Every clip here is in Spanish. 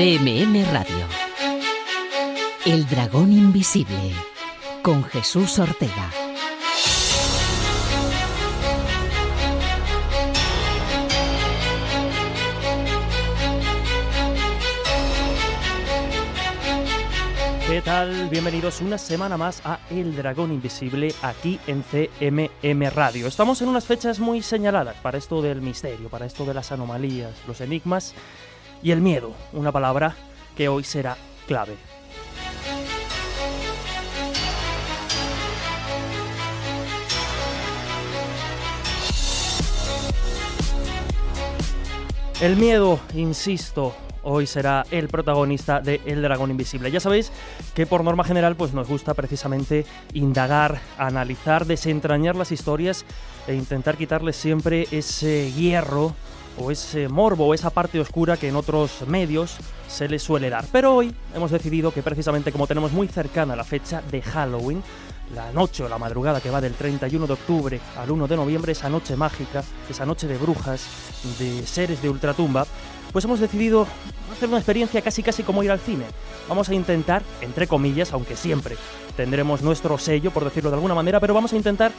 CMM Radio. El dragón invisible con Jesús Ortega. ¿Qué tal? Bienvenidos una semana más a El Dragón Invisible aquí en CMM Radio. Estamos en unas fechas muy señaladas para esto del misterio, para esto de las anomalías, los enigmas y el miedo, una palabra que hoy será clave. El miedo, insisto, hoy será el protagonista de El Dragón Invisible. Ya sabéis que por norma general pues nos gusta precisamente indagar, analizar, desentrañar las historias e intentar quitarles siempre ese hierro o ese morbo o esa parte oscura que en otros medios se les suele dar. Pero hoy hemos decidido que precisamente como tenemos muy cercana la fecha de Halloween, la noche o la madrugada que va del 31 de octubre al 1 de noviembre, esa noche mágica, esa noche de brujas, de seres de ultratumba, pues hemos decidido hacer una experiencia casi casi como ir al cine. Vamos a intentar, entre comillas, aunque siempre tendremos nuestro sello, por decirlo de alguna manera, pero vamos a intentar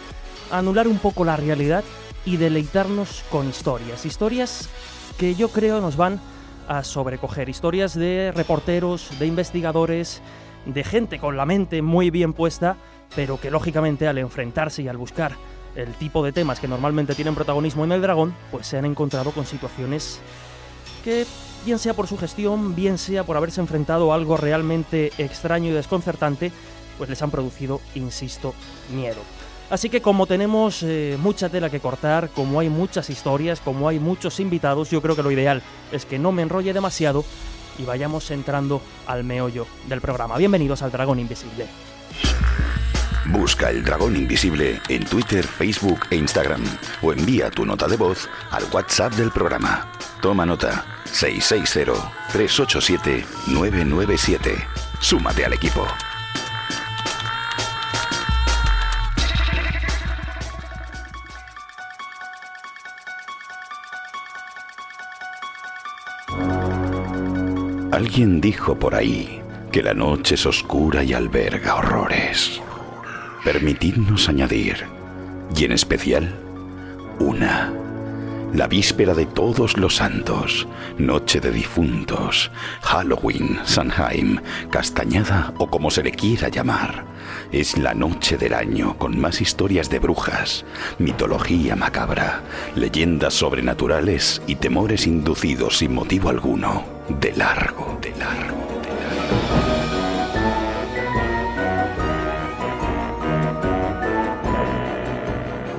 anular un poco la realidad y deleitarnos con historias. Historias que yo creo nos van a sobrecoger. Historias de reporteros, de investigadores, de gente con la mente muy bien puesta, pero que lógicamente al enfrentarse y al buscar el tipo de temas que normalmente tienen protagonismo en el dragón, pues se han encontrado con situaciones que, bien sea por su gestión, bien sea por haberse enfrentado a algo realmente extraño y desconcertante, pues les han producido, insisto, miedo. Así que como tenemos eh, mucha tela que cortar, como hay muchas historias, como hay muchos invitados, yo creo que lo ideal es que no me enrolle demasiado y vayamos entrando al meollo del programa. Bienvenidos al Dragón Invisible. Busca el dragón invisible en Twitter, Facebook e Instagram o envía tu nota de voz al WhatsApp del programa. Toma nota 660-387-997. Súmate al equipo. Alguien dijo por ahí que la noche es oscura y alberga horrores. Permitidnos añadir, y en especial, una. La víspera de todos los santos, noche de difuntos, Halloween, Sanheim, Castañada o como se le quiera llamar, es la noche del año con más historias de brujas, mitología macabra, leyendas sobrenaturales y temores inducidos sin motivo alguno, de largo, de largo, de largo.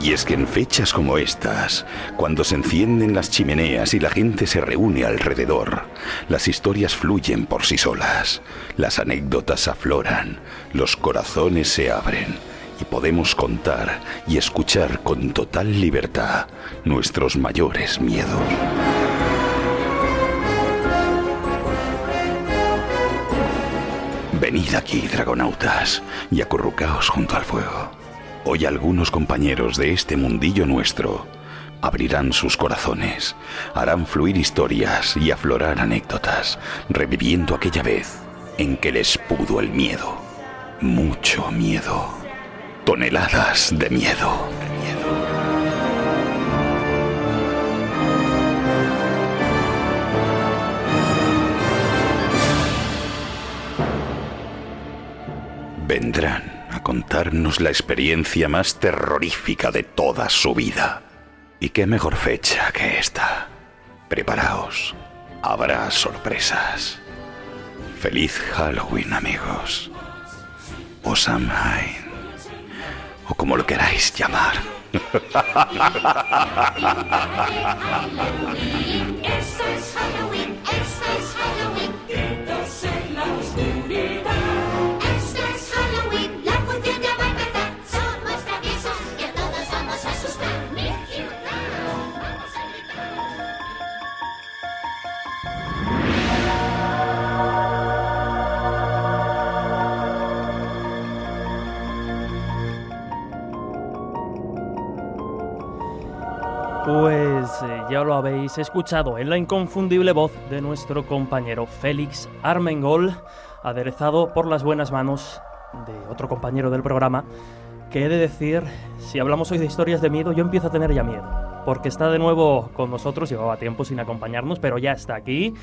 Y es que en fechas como estas, cuando se encienden las chimeneas y la gente se reúne alrededor, las historias fluyen por sí solas, las anécdotas afloran, los corazones se abren y podemos contar y escuchar con total libertad nuestros mayores miedos. Venid aquí, dragonautas, y acurrucaos junto al fuego. Hoy algunos compañeros de este mundillo nuestro abrirán sus corazones, harán fluir historias y aflorar anécdotas, reviviendo aquella vez en que les pudo el miedo, mucho miedo, toneladas de miedo. Vendrán a contarnos la experiencia más terrorífica de toda su vida. ¿Y qué mejor fecha que esta? Preparaos, habrá sorpresas. Feliz Halloween, amigos. O Samhain. O como lo queráis llamar. Pues eh, ya lo habéis escuchado en la inconfundible voz de nuestro compañero Félix Armengol, aderezado por las buenas manos de otro compañero del programa, que he de decir, si hablamos hoy de historias de miedo, yo empiezo a tener ya miedo, porque está de nuevo con nosotros, llevaba tiempo sin acompañarnos, pero ya está aquí,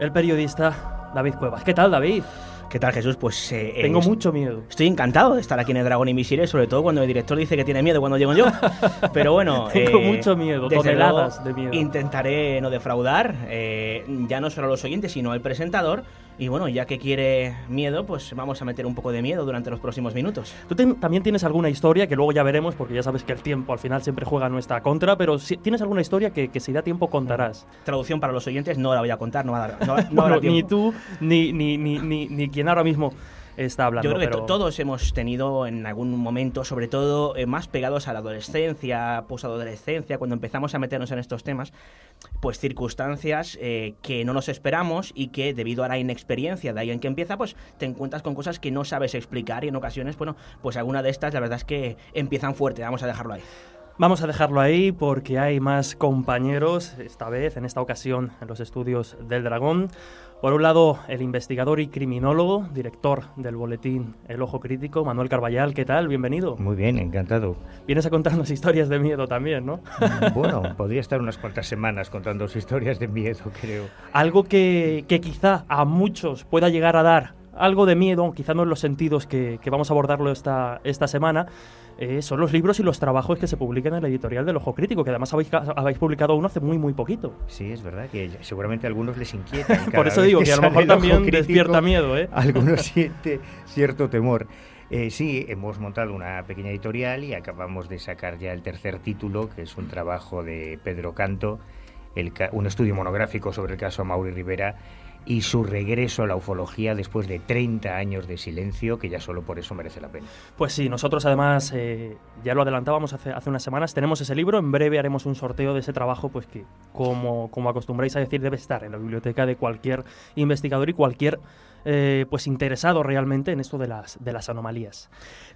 el periodista David Cuevas. ¿Qué tal, David? ¿Qué tal, Jesús? Pues eh, Tengo eh, mucho miedo. Estoy encantado de estar aquí en el Dragón Invisible, sobre todo cuando el director dice que tiene miedo cuando llego yo. Pero bueno, Tengo eh, mucho miedo, toneladas luego, de miedo. Intentaré no defraudar, eh, ya no solo a los oyentes, sino al presentador. Y bueno, ya que quiere miedo, pues vamos a meter un poco de miedo durante los próximos minutos. Tú ten- también tienes alguna historia que luego ya veremos, porque ya sabes que el tiempo al final siempre juega a nuestra contra, pero si tienes alguna historia que, que si da tiempo contarás. Traducción para los oyentes, no la voy a contar, no va a dar, no, no habrá Bueno, ni tú ni, ni, ni, ni, ni quien ahora mismo está hablando. Yo creo que pero- todos hemos tenido en algún momento, sobre todo eh, más pegados a la adolescencia, posadolescencia, cuando empezamos a meternos en estos temas, pues circunstancias eh, que no nos esperamos y que debido a la inexperiencia de alguien que empieza, pues te encuentras con cosas que no sabes explicar y en ocasiones, bueno, pues alguna de estas la verdad es que empiezan fuerte, vamos a dejarlo ahí. Vamos a dejarlo ahí porque hay más compañeros, esta vez, en esta ocasión, en los estudios del Dragón. Por un lado, el investigador y criminólogo, director del boletín El Ojo Crítico, Manuel Carballal. ¿Qué tal? Bienvenido. Muy bien, encantado. Vienes a contarnos historias de miedo también, ¿no? Bueno, podría estar unas cuantas semanas contando historias de miedo, creo. Algo que, que quizá a muchos pueda llegar a dar algo de miedo, quizá no en los sentidos que, que vamos a abordarlo esta, esta semana, eh, son los libros y los trabajos que se publican en la editorial del Ojo Crítico, que además habéis, habéis publicado uno hace muy, muy poquito. Sí, es verdad que seguramente a algunos les inquieta. y Por eso digo que a lo mejor también crítico, despierta miedo, ¿eh? Algunos siente cierto temor. Eh, sí, hemos montado una pequeña editorial y acabamos de sacar ya el tercer título, que es un trabajo de Pedro Canto, el ca- un estudio monográfico sobre el caso Mauri Rivera y su regreso a la ufología después de 30 años de silencio, que ya solo por eso merece la pena. Pues sí, nosotros además, eh, ya lo adelantábamos hace, hace unas semanas, tenemos ese libro, en breve haremos un sorteo de ese trabajo, pues que, como, como acostumbráis a decir, debe estar en la biblioteca de cualquier investigador y cualquier eh, pues interesado realmente en esto de las, de las anomalías.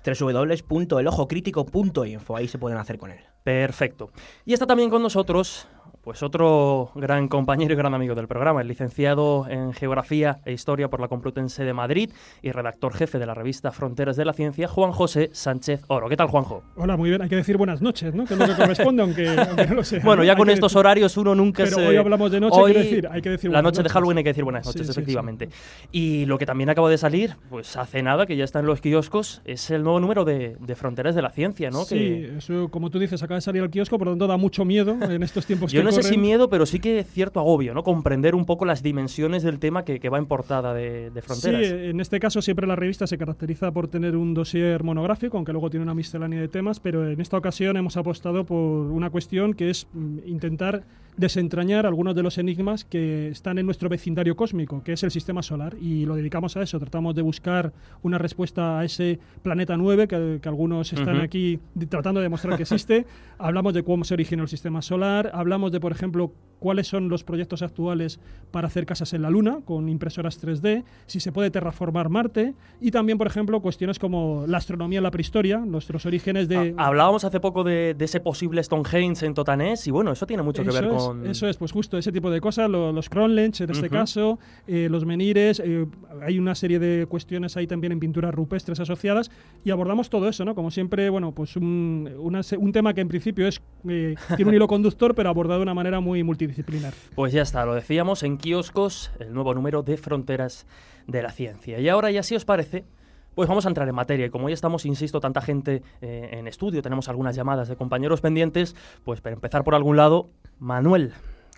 www.elojocrítico.info, ahí se pueden hacer con él. Perfecto. Y está también con nosotros, pues otro gran compañero y gran amigo del programa, el licenciado en Geografía e Historia por la Complutense de Madrid y redactor jefe de la revista Fronteras de la Ciencia, Juan José Sánchez Oro. ¿Qué tal, Juanjo? Hola, muy bien. Hay que decir buenas noches, ¿no? Que es lo que corresponde, aunque, aunque no lo sea. Bueno, ¿no? ya Hay con que estos decir- horarios uno nunca Pero se... hoy hablamos de noche, Hoy, quiero decir, hay que decir La noche de. Halloween hay que decir buenas noches, Sí, sí, sí. efectivamente. Y lo que también acaba de salir, pues hace nada, que ya está en los kioscos, es el nuevo número de, de Fronteras de la Ciencia, ¿no? Sí, Que eso, como tú dices, acaba de salir al kiosco, por lo tanto da mucho miedo en estos tiempos yo que no sé si corren. miedo, pero sí que cierto agobio, ¿no? Comprender un poco las dimensiones del tema que, que va en portada de, de Fronteras. Sí, en este caso siempre la revista se caracteriza por tener un dossier monográfico, aunque luego tiene una miscelánea de temas, pero en esta ocasión hemos apostado por una cuestión que es mm, intentar desentrañar algunos de los enigmas que están en nuestro vecindario cósmico, que es el sistema solar, y lo dedicamos a eso. Tratamos de buscar una respuesta a ese planeta 9 que, que algunos están Ujú. aquí de- tratando de demostrar que existe. hablamos de cómo se originó el sistema solar, hablamos de, por ejemplo, cuáles son los proyectos actuales para hacer casas en la Luna con impresoras 3D, si se puede terraformar Marte y también, por ejemplo, cuestiones como la astronomía en la prehistoria, nuestros orígenes de... Ha- Hablábamos hace poco de, de ese posible Stonehenge en Totanés y bueno, eso tiene mucho que ver Eso es, con... Eso es, pues justo ese tipo de cosas, lo- los Cronlech en este caso, eh, los menires, eh, hay una serie de cuestiones ahí también en pinturas rupestres asociadas y abordamos todo eso, ¿no? Como siempre, bueno, pues un, una un tema que en principio es eh, tiene un hilo conductor, pero abordado de una manera muy multidisciplinar. Pues ya está, lo decíamos en kioscos, el nuevo número de Fronteras de la Ciencia. Y ahora ya si os parece, pues vamos a entrar en materia. Y como ya estamos, insisto, tanta gente eh, en estudio, tenemos algunas llamadas de compañeros pendientes, pues para empezar por algún lado, Manuel,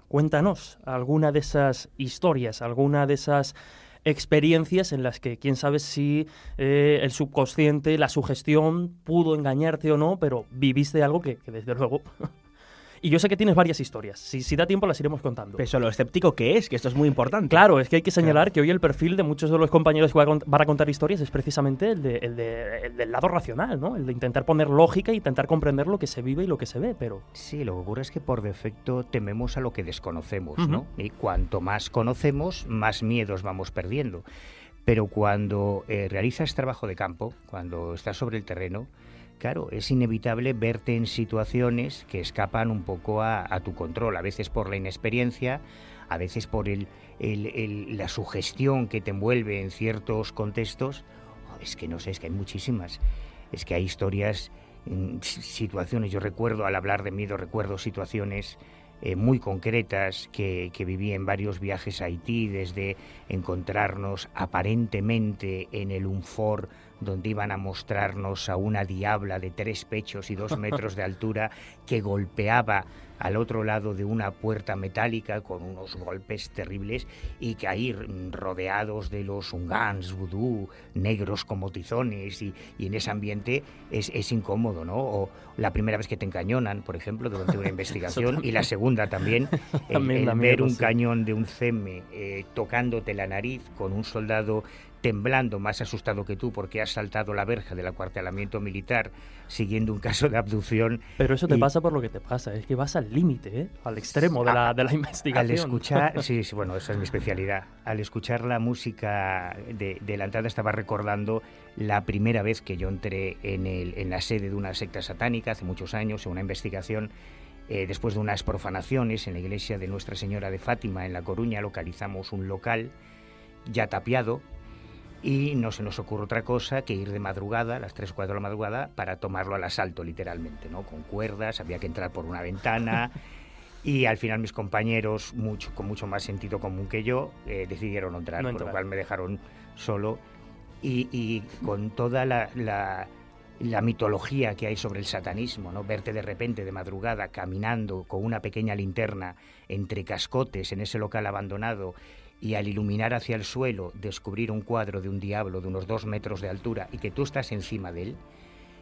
cuéntanos alguna de esas historias, alguna de esas experiencias en las que quién sabe si eh, el subconsciente, la sugestión pudo engañarte o no, pero viviste algo que, que desde luego... y yo sé que tienes varias historias. Si, si da tiempo las iremos contando. Pero lo escéptico que es, que esto es muy importante. Claro, es que hay que señalar que hoy el perfil de muchos de los compañeros que van a contar historias es precisamente el, de- el de- el del lado racional, ¿no? El de intentar poner lógica e intentar comprender lo que se vive y lo que se ve, pero... Sí, lo que ocurre es que por defecto tememos a lo que desconocemos, Ujú. ¿no? Y cuanto más conocemos, más miedos vamos perdiendo. Pero cuando eh, realizas trabajo de campo, cuando estás sobre el terreno, claro, es inevitable verte en situaciones que escapan un poco a, tu control, a veces por la inexperiencia, a veces por el, el- la sugestión que te envuelve en ciertos contextos. Oh, es que no sé, es que hay muchísimas. Es que hay historias, mm, si- situaciones. Yo recuerdo, al hablar de miedo, recuerdo situaciones eh, muy concretas que, que viví en varios viajes a Haití, desde encontrarnos aparentemente en el Unfor, donde iban a mostrarnos a una diabla de tres pechos y dos metros de altura que golpeaba al otro lado de una puerta metálica con unos golpes terribles y que ahí rodeados de los ungans, vudú, negros como tizones y, y en ese ambiente es, es incómodo, ¿no? O la primera vez que te encañonan, por ejemplo, durante una investigación y la segunda también, el, el ver un cañón de un CEME eh, tocándote la nariz con un soldado temblando, más asustado que tú porque has saltado la verja del acuartelamiento militar siguiendo un caso de abducción. Pero eso te y- pasa por lo que te pasa, es que vas al límite, ¿eh? al extremo de la, de la investigación. Al escuchar, sí, sí, bueno, esa es mi especialidad. Al escuchar la música de, de la entrada estaba recordando la primera vez que yo entré en, el, en la sede de una secta satánica hace muchos años, en una investigación. eh, después de unas profanaciones en la iglesia de Nuestra Señora de Fátima en La Coruña, localizamos un local ya tapiado y no se nos ocurre otra cosa que ir de madrugada, a las 3 o 4 de la madrugada, para tomarlo al asalto, literalmente, ¿no? Con cuerdas, había que entrar por una ventana. Y al final mis compañeros, mucho, con mucho más sentido común que yo, eh, decidieron no entrar, No con lo entrar. cual me dejaron solo. Y, y con toda la, la- la mitología que hay sobre el satanismo, ¿no? Verte de repente de madrugada caminando con una pequeña linterna entre cascotes en ese local abandonado y al iluminar hacia el suelo descubrir un cuadro de un diablo de unos dos metros de altura y que tú estás encima de él,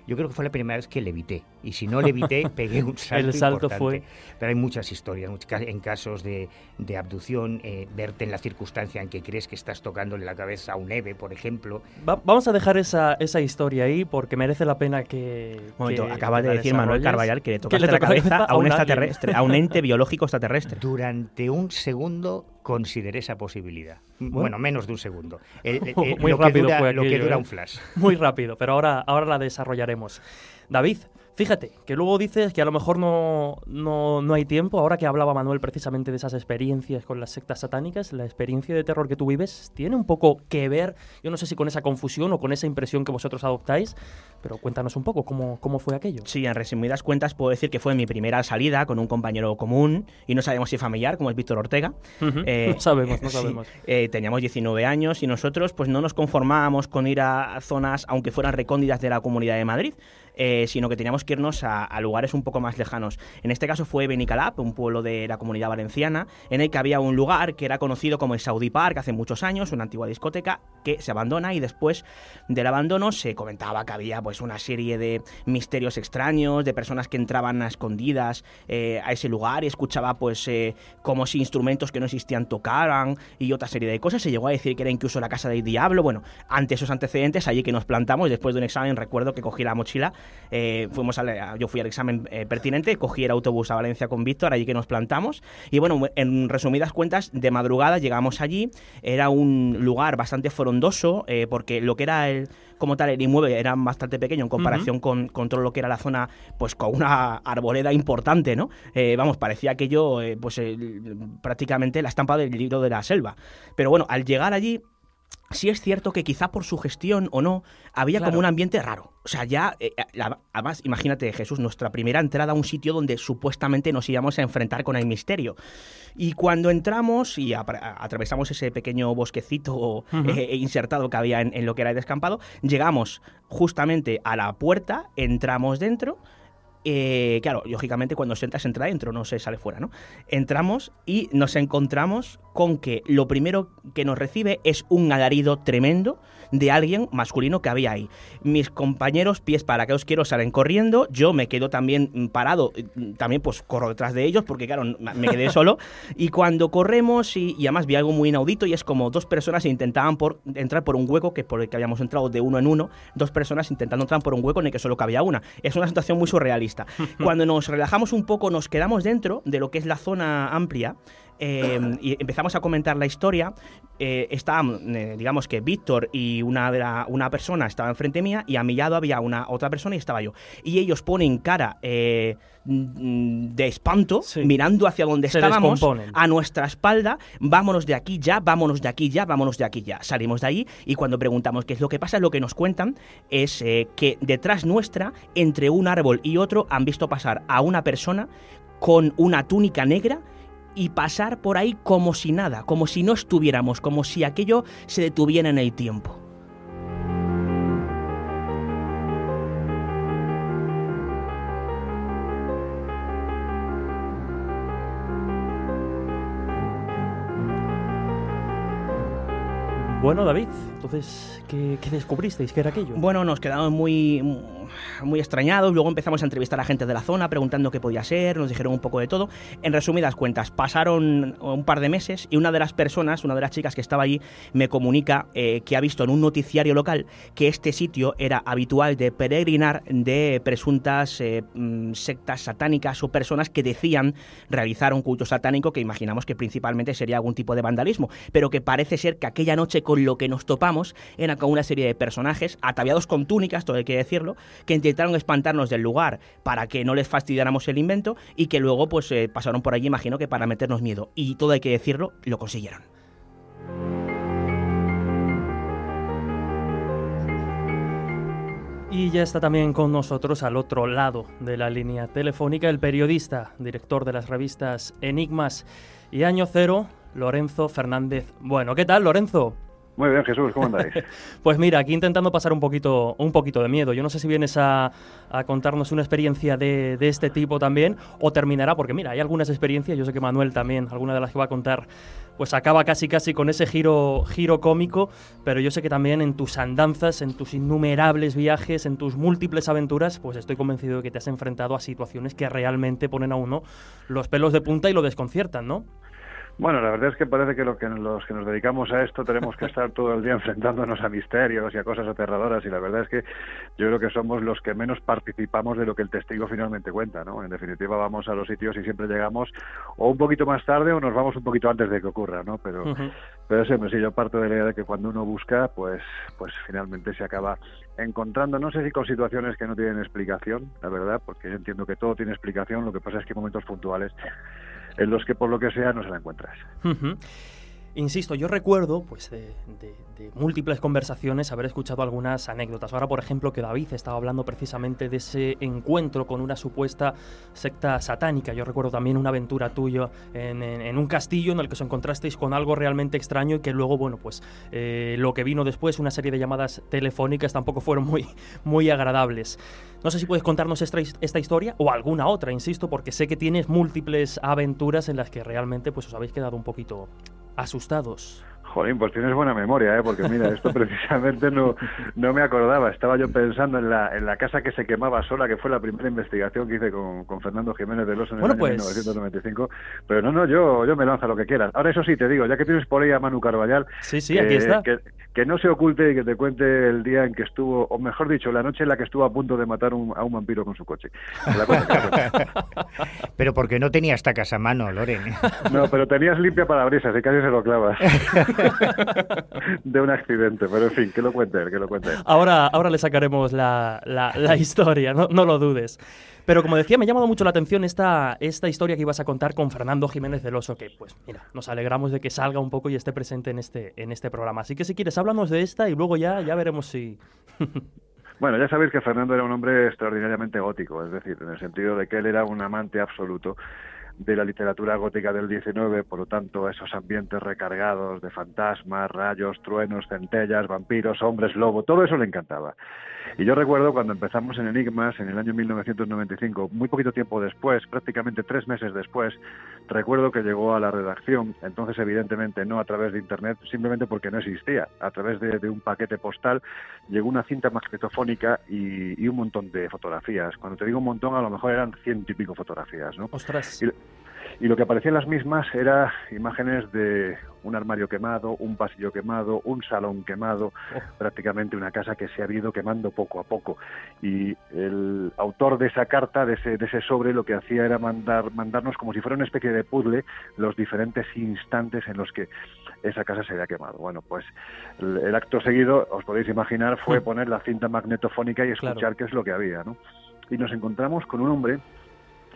yo creo que fue la primera vez que levité. Y si no levité, pegué un salto El salto importante. fue- Pero hay muchas historias, en casos de, de abducción, eh, verte en la circunstancia en que crees que estás tocándole la cabeza a un Eve, por ejemplo. Va- vamos a dejar esa, esa historia ahí porque merece la pena que. Un momento, que- acaba que de decir Manuel. Carballar que le Que tocaste le la cabeza a un extraterrestre, a un ente biológico extraterrestre. Durante un segundo consideré esa posibilidad. Bueno. Bueno, menos de un segundo. Muy lo, que rápido dura, fue lo que dura ¿eh? un flash. Muy rápido, pero ahora, ahora la desarrollaremos. David, fíjate, que luego dices que a lo mejor no, no, no hay tiempo, ahora que hablaba Manuel precisamente de esas experiencias con las sectas satánicas, la experiencia de terror que tú vives tiene un poco que ver, yo no sé si con esa confusión o con esa impresión que vosotros adoptáis, pero cuéntanos un poco cómo, cómo fue aquello. Sí, en resumidas cuentas puedo decir que fue mi primera salida con un compañero común y no sabemos si familiar, como es Víctor Ortega. Eh, no sabemos, no sí, sabemos. eh, teníamos 19 años y nosotros pues no nos conformábamos con ir a zonas, aunque fueran recóndidas de la Comunidad de Madrid, eh, sino que teníamos que irnos a, lugares un poco más lejanos. En este caso fue Benicalap, un pueblo de la Comunidad Valenciana, en el que había un lugar que era conocido como el Saudi Park hace muchos años, una antigua discoteca que se abandona y después del abandono se comentaba que había pues una serie de misterios extraños, de personas que entraban a escondidas eh, a ese lugar y escuchaba pues eh, como si instrumentos que no existían tocaran y otra serie de cosas. Se llegó a decir que era incluso la casa del diablo. Bueno, ante esos antecedentes, allí que nos plantamos, después de un examen, recuerdo que cogí la mochila, eh, fuimos al- yo fui al examen eh, pertinente, cogí el autobús a Valencia con Víctor, allí que nos plantamos. Y bueno, en resumidas cuentas, de madrugada llegamos allí, era un lugar bastante frondoso, eh, porque lo que era el, como tal el inmueble era bastante pequeño en comparación con, con todo lo que era la zona, pues con una arboleda importante, ¿no? Eh, vamos, parecía aquello, eh, pues el- prácticamente la estampa del libro de la selva. Pero bueno, al llegar allí, sí es cierto que quizá por su gestión o no, había Claro. como un ambiente raro. O sea, ya, eh, la- además, imagínate, Jesús, nuestra primera entrada a un sitio donde supuestamente nos íbamos a enfrentar con el misterio. Y cuando entramos y atravesamos ese pequeño bosquecito eh, insertado que había en, en lo que era el descampado, llegamos justamente a la puerta, entramos dentro. Eh, claro, lógicamente cuando se entra, se entra dentro, no se sale fuera, ¿no? Entramos y nos encontramos con que lo primero que nos recibe es un alarido tremendo de alguien masculino que había ahí. Mis compañeros, pies para que os quiero, salen corriendo. Yo me quedo también mm, parado, mm, también pues corro detrás de ellos porque, claro, me quedé solo. Y cuando corremos, y, y además vi algo muy inaudito, y es como dos personas intentaban por, entrar por un hueco que por el que habíamos entrado de uno en uno, dos personas intentando entrar por un hueco en el que solo cabía una. Es una situación muy surrealista. Cuando nos relajamos un poco, nos quedamos dentro de lo que es la zona amplia, eh, y empezamos a comentar la historia. Eh, estábamos, eh, digamos que Víctor y una, de la- una persona estaba enfrente mía y a mi lado había una otra persona y estaba yo. Y ellos ponen cara eh, mm, de espanto, Sí. mirando hacia donde Se estábamos, a nuestra espalda, vámonos de aquí ya, vámonos de aquí ya, vámonos de aquí ya. Salimos de ahí y cuando preguntamos qué es lo que pasa, lo que nos cuentan es que detrás nuestra, entre un árbol y otro, han visto pasar a una persona con una túnica negra y pasar por ahí como si nada, como si no estuviéramos, como si aquello se detuviera en el tiempo. Bueno, David, entonces, ¿qué, descubristeis? ¿Qué era aquello? Bueno, nos quedamos muy, muy extrañados. Luego empezamos a entrevistar a gente de la zona preguntando qué podía ser. Nos dijeron un poco de todo. En resumidas cuentas, pasaron un par de meses y una de las personas, una de las chicas que estaba allí, me comunica eh, que ha visto en un noticiario local que este sitio era habitual de peregrinar de presuntas eh, mm, sectas satánicas o personas que decían realizar un culto satánico que imaginamos que principalmente sería algún tipo de vandalismo, pero que parece ser que aquella noche con lo que nos topamos era con una serie de personajes ataviados con túnicas, todo hay que decirlo, que intentaron espantarnos del lugar para que no les fastidiáramos el invento y que luego pues eh, pasaron por allí, imagino que para meternos miedo. Y todo hay que decirlo, lo consiguieron. Y ya está también con nosotros al otro lado de la línea telefónica el periodista, director de las revistas Enigmas y Año Cero, Lorenzo Fernández. Bueno, ¿qué tal, Lorenzo? Muy bien, Jesús, ¿cómo andáis? Pues mira, aquí intentando pasar un poquito, un poquito de miedo. Yo no sé si vienes a, a contarnos una experiencia de, de este tipo también o terminará, porque mira, hay algunas experiencias, yo sé que Manuel también, alguna de las que va a contar, pues acaba casi casi con ese giro, giro cómico, pero yo sé que también en tus andanzas, en tus innumerables viajes, en tus múltiples aventuras, pues estoy convencido de que te has enfrentado a situaciones que realmente ponen a uno los pelos de punta y lo desconciertan, ¿no? Bueno, la verdad es que parece que, lo que los que nos dedicamos a esto tenemos que estar todo el día enfrentándonos a misterios y a cosas aterradoras y la verdad es que yo creo que somos los que menos participamos de lo que el testigo finalmente cuenta, ¿no? En definitiva vamos a los sitios y siempre llegamos o un poquito más tarde o nos vamos un poquito antes de que ocurra, ¿no? Pero, pero siempre sí, yo parto de la idea de que cuando uno busca, pues, pues finalmente se acaba encontrando, no sé si con situaciones que no tienen explicación, la verdad, porque yo entiendo que todo tiene explicación, lo que pasa es que hay momentos puntuales en los que por lo que sea no se la encuentras. Insisto, yo recuerdo, pues, de, de- múltiples conversaciones, haber escuchado algunas anécdotas. Ahora, por ejemplo, que David estaba hablando precisamente de ese encuentro con una supuesta secta satánica. Yo recuerdo también una aventura tuya en, un castillo en el que os encontrasteis con algo realmente extraño y que luego, bueno, pues, eh, lo que vino después, una serie de llamadas telefónicas, tampoco fueron muy, muy agradables. No sé si puedes contarnos esta, esta historia o alguna otra, insisto, porque sé que tienes múltiples aventuras en las que realmente pues os habéis quedado un poquito asustados. Jolín, pues tienes buena memoria, ¿eh? porque mira, esto precisamente no, no me acordaba. Estaba yo pensando en la, en la casa que se quemaba sola, que fue la primera investigación que hice con, con Fernando Jiménez de Los en Bueno, el año pues- 1995. Pero no, no, yo, yo me lanzo lo que quieras. Ahora, eso sí, te digo, ya que tienes por ahí a Manu Carballal, Sí, sí, aquí está. Que, que no se oculte y que te cuente el día en que estuvo, o mejor dicho, la noche en la que estuvo a punto de matar un- a un vampiro con su coche. Pero porque no tenía esta casa a mano, Loren. No, pero tenías limpia parabrisas y casi se lo clavas. de un accidente, pero en fin, que lo cuente él, que lo cuente él. Ahora, ahora le sacaremos la, la- la historia, no, no lo dudes. Pero como decía, me ha llamado mucho la atención esta, esta historia que ibas a contar con Fernando Jiménez del Oso, que pues mira, nos alegramos de que salga un poco y esté presente en este, en este programa. Así que si quieres, háblanos de esta y luego ya, ya veremos si... Bueno, ya sabéis que Fernando era un hombre extraordinariamente gótico, es decir, en el sentido de que él era un amante absoluto de la literatura gótica del 19, por lo tanto, esos ambientes recargados de fantasmas, rayos, truenos, centellas, vampiros, hombres lobo, todo eso le encantaba. Y yo recuerdo cuando empezamos en Enigmas en el año 1995, muy poquito tiempo después, prácticamente tres meses después, recuerdo que llegó a la redacción, entonces evidentemente no a través de Internet, simplemente porque no existía, a través de, de un paquete postal, llegó una cinta magnetofónica y, y un montón de fotografías. Cuando te digo un montón, a lo mejor eran ciento y pico fotografías, ¿no? Ostras. Y- Y lo que aparecía en las mismas era imágenes de un armario quemado, un pasillo quemado, un salón quemado, prácticamente una casa que se ha ido quemando poco a poco. Y el autor de esa carta, de ese, de ese sobre, lo que hacía era mandar, mandarnos como si fuera una especie de puzzle los diferentes instantes en los que esa casa se había quemado. Bueno, pues el, el acto seguido, os podéis imaginar, fue Mm. poner la cinta magnetofónica y escuchar Claro. qué es lo que había, ¿no? Y nos encontramos con un hombre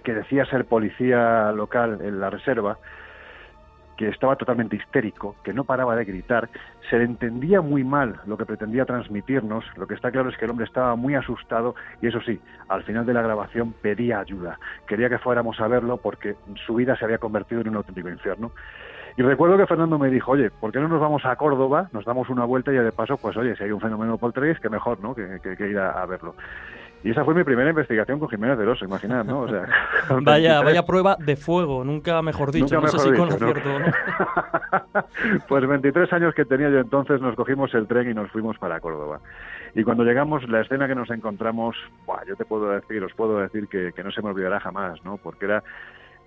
que decía ser policía local en la reserva, que estaba totalmente histérico, que no paraba de gritar, se le entendía muy mal lo que pretendía transmitirnos, lo que está claro es que el hombre estaba muy asustado y eso sí, al final de la grabación pedía ayuda, quería que fuéramos a verlo porque su vida se había convertido en un auténtico infierno. Y recuerdo que Fernando me dijo, oye, ¿por qué no nos vamos a Córdoba? Nos damos una vuelta y de paso, pues oye, si hay un fenómeno poltergeist, que mejor, ¿no? Que, ir a verlo. Y esa fue mi primera investigación con Jiménez del Oso, imaginad, ¿no? O sea, Vaya, 23 vaya prueba de fuego, nunca mejor dicho. Nunca no sé mejor si con acierto no. pues 23 años que tenía yo entonces, nos cogimos el tren y nos fuimos para Córdoba. Y cuando llegamos, la escena que nos encontramos, buah, yo te puedo decir, os puedo decir que, que no se me olvidará jamás, ¿no? Porque era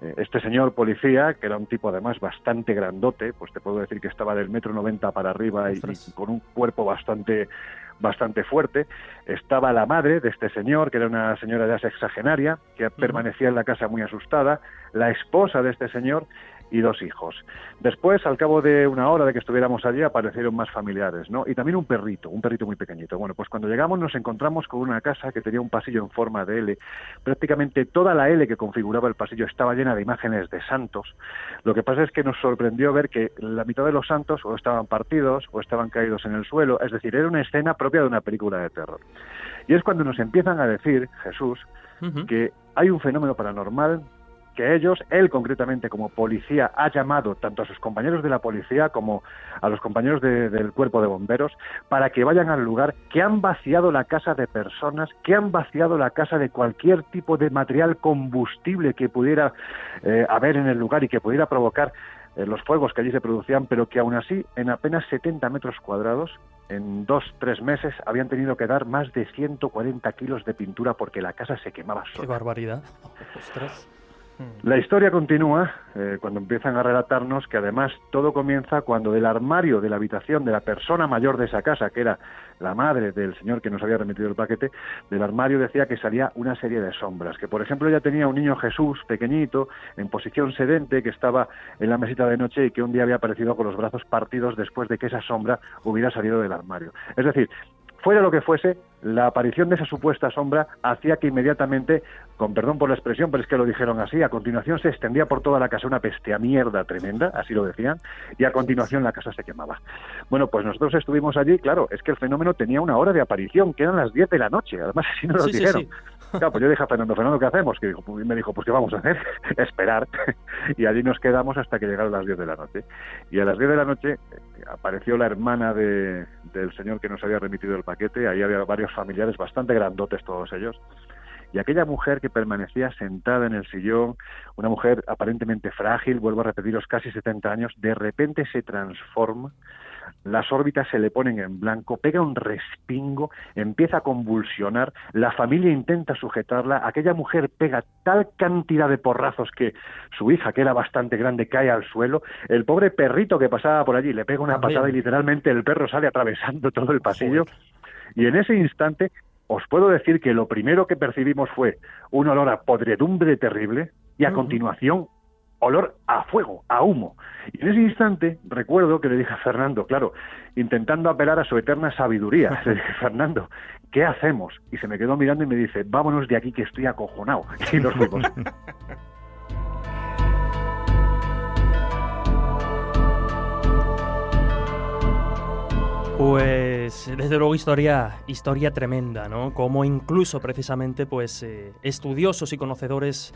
eh, este señor policía, que era un tipo además bastante grandote, pues te puedo decir que estaba del metro noventa para arriba y con un cuerpo bastante bastante fuerte. Estaba la madre de este señor, que era una señora ya sexagenaria, que permanecía en la casa muy asustada, la esposa de este señor y dos hijos. Después, al cabo de una hora de que estuviéramos allí, aparecieron más familiares, ¿no? Y también un perrito, un perrito muy pequeñito. Bueno, pues cuando llegamos nos encontramos con una casa que tenía un pasillo en forma de L. Prácticamente toda la L que configuraba el pasillo estaba llena de imágenes de santos. Lo que pasa es que nos sorprendió ver que la mitad de los santos o estaban partidos o estaban caídos en el suelo. Es decir, era una escena propia de una película de terror. Y es cuando nos empiezan a decir, Jesús, que hay un fenómeno paranormal que ellos, él concretamente como policía, ha llamado tanto a sus compañeros de la policía como a los compañeros de- del cuerpo de bomberos para que vayan al lugar, que han vaciado la casa de personas, que han vaciado la casa de cualquier tipo de material combustible que pudiera eh, haber en el lugar y que pudiera provocar eh, los fuegos que allí se producían, pero que aún así, en apenas 70 metros cuadrados, en dos, tres meses, habían tenido que dar más de 140 kilos de pintura porque la casa se quemaba Qué sola. barbaridad. Ostras. La historia continúa eh, cuando empiezan a relatarnos que además todo comienza cuando del armario de la habitación de la persona mayor de esa casa, que era la madre del señor que nos había remitido el paquete, del armario decía que salía una serie de sombras, que por ejemplo ella tenía un niño Jesús pequeñito, en posición sedente, que estaba en la mesita de noche y que un día había aparecido con los brazos partidos después de que esa sombra hubiera salido del armario. Es decir, Fuera lo que fuese, la aparición de esa supuesta sombra hacía que inmediatamente, con perdón por la expresión, pero es que lo dijeron así, a continuación se extendía por toda la casa una pestea mierda tremenda, así lo decían, y a continuación la casa se quemaba. Bueno, pues nosotros estuvimos allí, claro, es que el fenómeno tenía una hora de aparición, que eran las 10 de la noche, además así nos lo Sí, sí, dijeron. sí. Claro, pues yo dije a Fernando, Fernando, ¿qué hacemos? Que me dijo, pues ¿qué vamos a hacer? Esperar. y allí nos quedamos hasta que llegaron las 10 de la noche. Y a las 10 de la noche eh, apareció la hermana de, del señor que nos había remitido el paquete. Ahí había varios familiares, bastante grandotes todos ellos. Y aquella mujer que permanecía sentada en el sillón, una mujer aparentemente frágil, vuelvo a repetiros, casi 70 años, de repente se transforma, las órbitas se le ponen en blanco, pega un respingo, empieza a convulsionar, la familia intenta sujetarla, aquella mujer pega tal cantidad de porrazos que su hija, que era bastante grande, cae al suelo, el pobre perrito que pasaba por allí le pega una patada y literalmente el perro sale atravesando todo el pasillo. Y en ese instante os puedo decir que lo primero que percibimos fue un olor a podredumbre terrible y a continuación olor a fuego, a humo. Y en ese instante recuerdo que le dije a Fernando, claro, intentando apelar a su eterna sabiduría, le dije, Fernando, ¿qué hacemos? Y se me quedó mirando y me dice, vámonos de aquí que estoy acojonado. Y nos fuimos. Pues desde luego historia, historia tremenda, ¿no? Como incluso precisamente pues eh, estudiosos y conocedores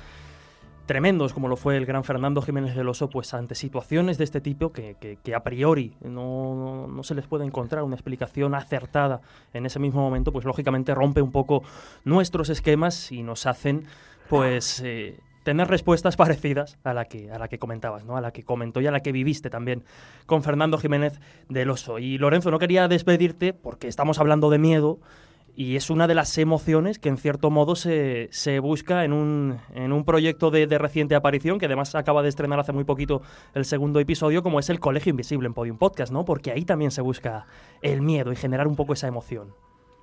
tremendos como lo fue el gran Fernando Jiménez del Oso, pues ante situaciones de este tipo que, que- a priori no, no- no se les puede encontrar una explicación acertada en ese mismo momento, pues lógicamente rompe un poco nuestros esquemas y nos hacen pues eh, tener respuestas parecidas a la que a la que comentabas, ¿no? A la que comentó y a la que viviste también con Fernando Jiménez del Oso. Y Lorenzo, no quería despedirte porque estamos hablando de miedo y es una de las emociones que en cierto modo se, se busca en un, en un proyecto de, reciente aparición, que además acaba de estrenar hace muy poquito el segundo episodio, como es el Colegio Invisible en Podium Podcast, ¿no? Porque ahí también se busca el miedo y generar un poco esa emoción.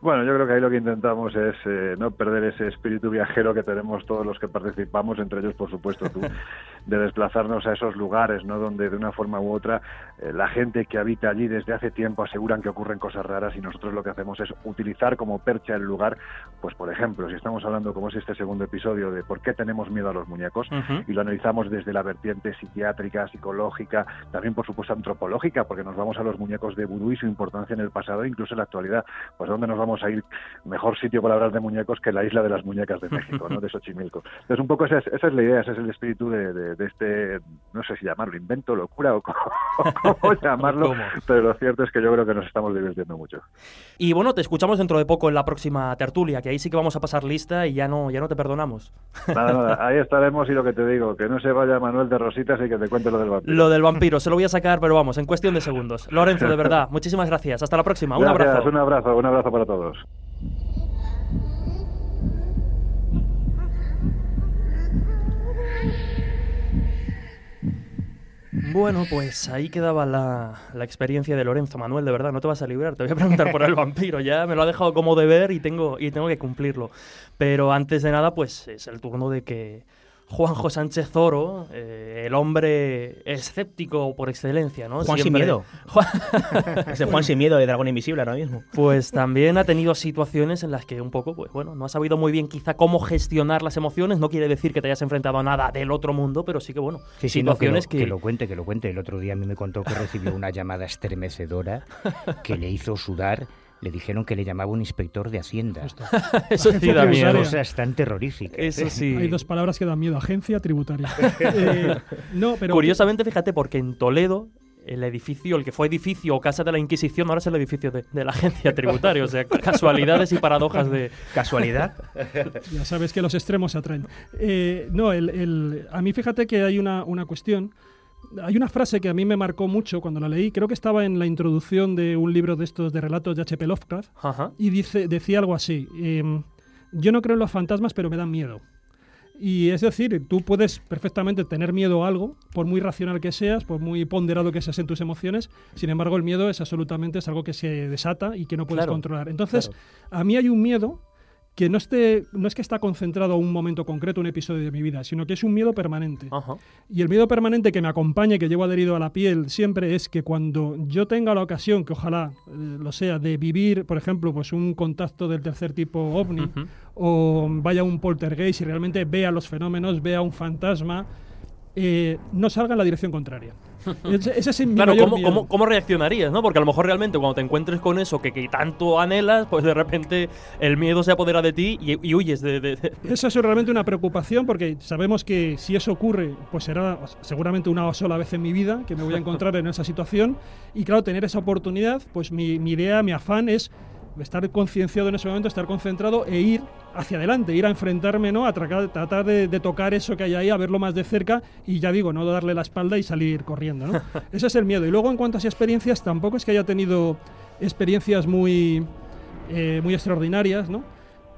Bueno, yo creo que ahí lo que intentamos es eh, no perder ese espíritu viajero que tenemos todos los que participamos, entre ellos, por supuesto, tú, de desplazarnos a esos lugares, ¿no? Donde de una forma u otra eh, la gente que habita allí desde hace tiempo aseguran que ocurren cosas raras y nosotros lo que hacemos es utilizar como percha el lugar, pues por ejemplo, si estamos hablando como es este segundo episodio de por qué tenemos miedo a los muñecos y lo analizamos desde la vertiente psiquiátrica, psicológica, también por supuesto antropológica, porque nos vamos a los muñecos de vudú y su importancia en el pasado, e incluso en la actualidad. Pues dónde nos vamos a ir, mejor sitio para hablar de muñecos que la isla de las muñecas de México, ¿no? de Xochimilco. Entonces un poco esa es, esa es la idea, ese es el espíritu de, de- de este, no sé si llamarlo invento, locura o cómo, cómo llamarlo, ¿Cómo? pero lo cierto es que yo creo que nos estamos divirtiendo mucho. Y bueno, te escuchamos dentro de poco en la próxima tertulia, que ahí sí que vamos a pasar lista y ya no, ya no te perdonamos. Nada, nada, ahí estaremos y lo que te digo, que no se vaya Manuel de Rositas y que te cuente lo del vampiro. Lo del vampiro, se lo voy a sacar, pero vamos, en cuestión de segundos. Lorenzo, de verdad, muchísimas gracias. Hasta la próxima. Un Gracias, abrazo. Un abrazo, un abrazo para todos. Bueno, pues ahí quedaba la, la experiencia de Lorenzo. Manuel, de verdad, no te vas a librar. Te voy a preguntar por el vampiro. Ya me lo ha dejado como deber y tengo, y tengo que cumplirlo. Pero antes de nada, pues es el turno de que Juanjo Sánchez Oro, eh, el hombre escéptico por excelencia, ¿no? Juan sin miedo. Juan- Es el Juan sin miedo de Dragón Invisible ahora mismo. Pues también ha tenido situaciones en las que un poco, pues bueno, no ha sabido muy bien quizá cómo gestionar las emociones. No quiere decir que te hayas enfrentado a nada del otro mundo, pero sí que bueno, Sí, sí, no, que, lo, situaciones que lo cuente, que lo cuente. El otro día a mí me contó que recibió una llamada estremecedora que le hizo sudar. Le dijeron que le llamaba un inspector de Hacienda. Eso sí da miedo. Cosas tan terroríficas. Eso sí. Hay dos palabras que dan miedo, agencia tributaria. Eh, no, pero Curiosamente, fíjate, porque en Toledo el edificio, el que fue edificio o casa de la Inquisición, ahora es el edificio de, de la agencia tributaria. O sea, casualidades y paradojas de... ¿Casualidad? Ya sabes que los extremos se atraen. Eh, no, el, el- a mí fíjate que hay una, una cuestión. Hay una frase que a mí me marcó mucho cuando la leí. Creo que estaba en la introducción de un libro de estos de relatos de H.P. Lovecraft. Ajá. Y dice, decía algo así. em, yo no creo en los fantasmas, pero me dan miedo. Y es decir, tú puedes perfectamente tener miedo a algo, por muy racional que seas, por muy ponderado que seas en tus emociones. Sin embargo, el miedo es absolutamente es algo que se desata y que no puedes Claro, controlar. Entonces, claro. a mí hay un miedo que no, esté, no es que está concentrado a un momento concreto, un episodio de mi vida, sino que es un miedo permanente. Ajá. Y el miedo permanente que me acompaña, que llevo adherido a la piel siempre, es que cuando yo tenga la ocasión, que ojalá eh, lo sea, de vivir, por ejemplo, pues un contacto del tercer tipo ovni, o vaya a un poltergeist y realmente vea los fenómenos, vea un fantasma, eh, no salga en la dirección contraria. Ese, ese es mi Claro, mayor ¿cómo, miedo. cómo, cómo reaccionarías? ¿no? Porque a lo mejor realmente cuando te encuentres con eso que, que tanto anhelas, pues de repente el miedo se apodera de ti y, y huyes de... de- de- Eso es realmente una preocupación porque sabemos que si eso ocurre, pues será seguramente una sola vez en mi vida que me voy a encontrar en esa situación. Y claro, tener esa oportunidad, pues mi, mi idea, mi afán es estar concienciado en ese momento, estar concentrado e ir hacia adelante, ir a enfrentarme, ¿no? A tratar, tratar de, de tocar eso que hay ahí, a verlo más de cerca y ya digo, no darle la espalda y salir corriendo, ¿no? Ese es el miedo. Y luego en cuanto a experiencias, tampoco es que haya tenido experiencias muy, eh, muy extraordinarias, ¿no?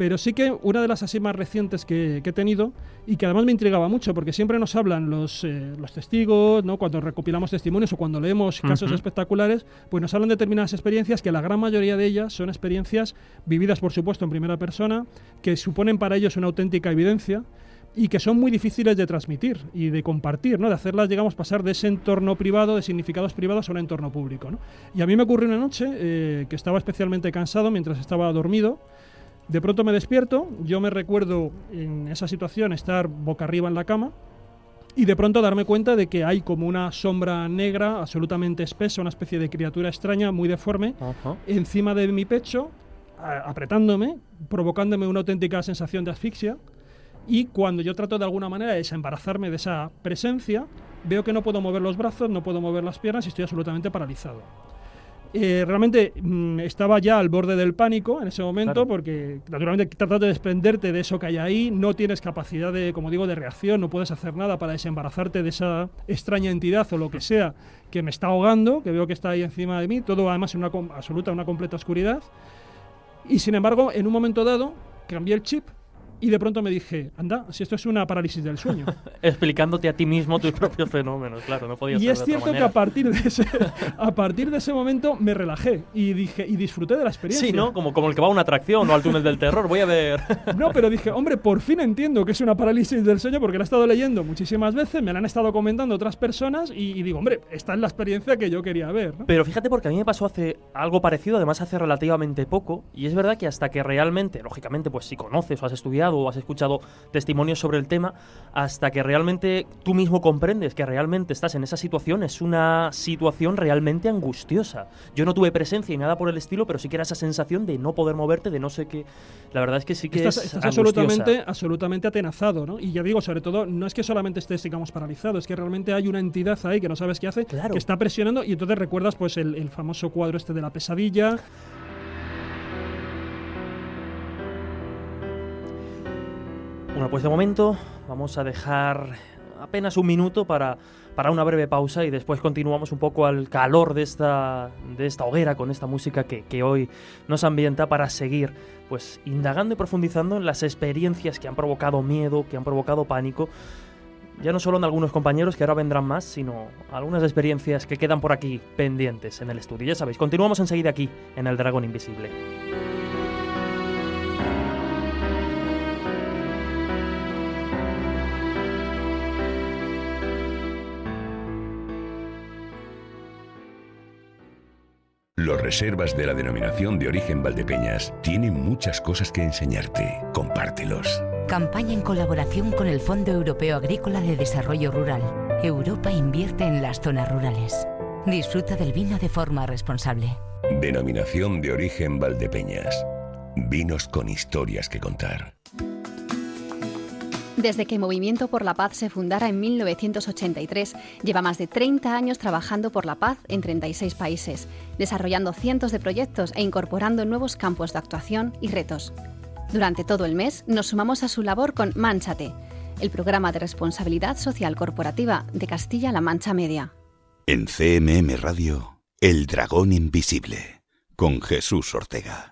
Pero sí que una de las así más recientes que, que he tenido y que además me intrigaba mucho porque siempre nos hablan los, eh, los testigos, ¿no? cuando recopilamos testimonios o cuando leemos casos espectaculares, pues nos hablan de determinadas experiencias que la gran mayoría de ellas son experiencias vividas, por supuesto, en primera persona, que suponen para ellos una auténtica evidencia y que son muy difíciles de transmitir y de compartir, ¿no? de hacerlas, digamos, pasar de ese entorno privado, de significados privados a un entorno público. ¿no? Y a mí me ocurrió una noche eh, que estaba especialmente cansado mientras estaba dormido. De pronto me despierto, yo me recuerdo en esa situación estar boca arriba en la cama y de pronto darme cuenta de que hay como una sombra negra absolutamente espesa, una especie de criatura extraña, muy deforme, Ajá. encima de mi pecho, apretándome, provocándome una auténtica sensación de asfixia. Y cuando yo trato de alguna manera de desembarazarme de esa presencia, veo que no puedo mover los brazos, no puedo mover las piernas y estoy absolutamente paralizado. Eh, realmente mm, estaba ya al borde del pánico en ese momento Claro. porque naturalmente tratas de desprenderte de eso que hay ahí, no tienes capacidad de, como digo, de reacción, no puedes hacer nada para desembarazarte de esa extraña entidad o lo que sea que me está ahogando, que veo que está ahí encima de mí, todo además en una absoluta, una completa oscuridad. Y sin embargo, en un momento dado, cambié el chip y de pronto me dije, anda, si esto es una parálisis del sueño. Explicándote a ti mismo tus propios fenómenos, claro, no podía y ser es de otra cierto que a partir, de ese, a partir de ese momento me relajé y dije y disfruté de la experiencia. Sí, ¿no? Como, como el que va a una atracción o al túnel del terror. Voy a ver. No, pero dije, hombre, por fin entiendo que es una parálisis del sueño porque la he estado leyendo muchísimas veces, me la han estado comentando otras personas y, y digo, hombre, esta es la experiencia que yo quería ver. ¿no? Pero fíjate porque a mí me pasó hace algo parecido, además hace relativamente poco, y es verdad que hasta que realmente, lógicamente, pues si conoces o has estudiado o has escuchado testimonios sobre el tema, hasta que realmente tú mismo comprendes que realmente estás en esa situación, es una situación realmente angustiosa. Yo no tuve presencia y nada por el estilo, pero sí que era esa sensación de no poder moverte, de no sé qué. La verdad es que sí que Estás, es estás absolutamente, absolutamente atenazado, ¿no? Y ya digo, sobre todo, no es que solamente estés, digamos, paralizado, es que realmente hay una entidad ahí que no sabes qué hace, Claro. que está presionando y entonces recuerdas pues el, el famoso cuadro este de la pesadilla. Bueno, pues de momento vamos a dejar apenas un minuto para, para una breve pausa y después continuamos un poco al calor de esta, de esta hoguera con esta música que, que hoy nos ambienta para seguir pues indagando y profundizando en las experiencias que han provocado miedo, que han provocado pánico, ya no solo en algunos compañeros que ahora vendrán más, sino algunas experiencias que quedan por aquí pendientes en el estudio. Ya sabéis, continuamos enseguida aquí en El Dragón Invisible. Los reservas de la denominación de origen Valdepeñas tienen muchas cosas que enseñarte. Compártelos. Campaña en colaboración con el Fondo Europeo Agrícola de Desarrollo Rural. Europa invierte en las zonas rurales. Disfruta del vino de forma responsable. Denominación de origen Valdepeñas. Vinos con historias que contar. Desde que Movimiento por la Paz se fundara en 1983, lleva más de 30 años trabajando por la paz en 36 países, desarrollando cientos de proyectos e incorporando nuevos campos de actuación y retos. Durante todo el mes nos sumamos a su labor con Manchate, el programa de responsabilidad social corporativa de Castilla-La Mancha Media. En CMM Radio, El Dragón Invisible, con Jesús Ortega.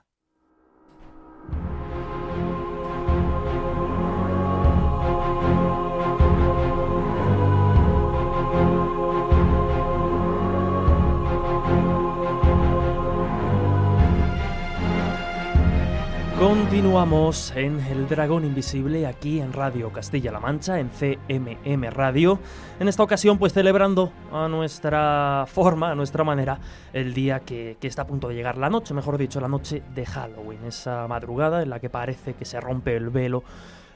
Continuamos en El Dragón Invisible aquí en Radio Castilla-La Mancha, en CMM Radio. En esta ocasión, pues celebrando a nuestra forma, a nuestra manera, el día que, está a punto de llegar, la noche, mejor dicho, la noche de Halloween, esa madrugada en la que parece que se rompe el velo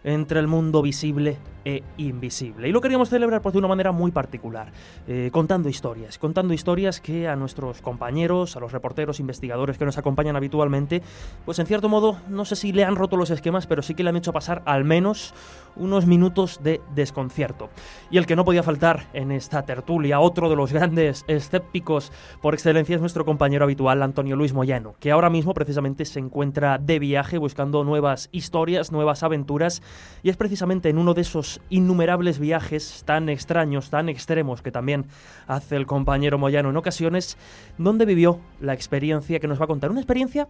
entre el mundo visible e invisible. Y lo queríamos celebrar pues, de una manera muy particular, eh, contando historias, contando historias que a nuestros compañeros, a los reporteros, investigadores que nos acompañan habitualmente, pues en cierto modo, no sé si le han roto los esquemas, pero sí que le han hecho pasar al menos unos minutos de desconcierto. Y el que no podía faltar en esta tertulia, otro de los grandes escépticos por excelencia, es nuestro compañero habitual, Antonio Luis Moyano, que ahora mismo precisamente se encuentra de viaje buscando nuevas historias, nuevas aventuras, y es precisamente en uno de esos innumerables viajes tan extraños, tan extremos que también hace el compañero Moyano en ocasiones, donde vivió la experiencia que nos va a contar. Una experiencia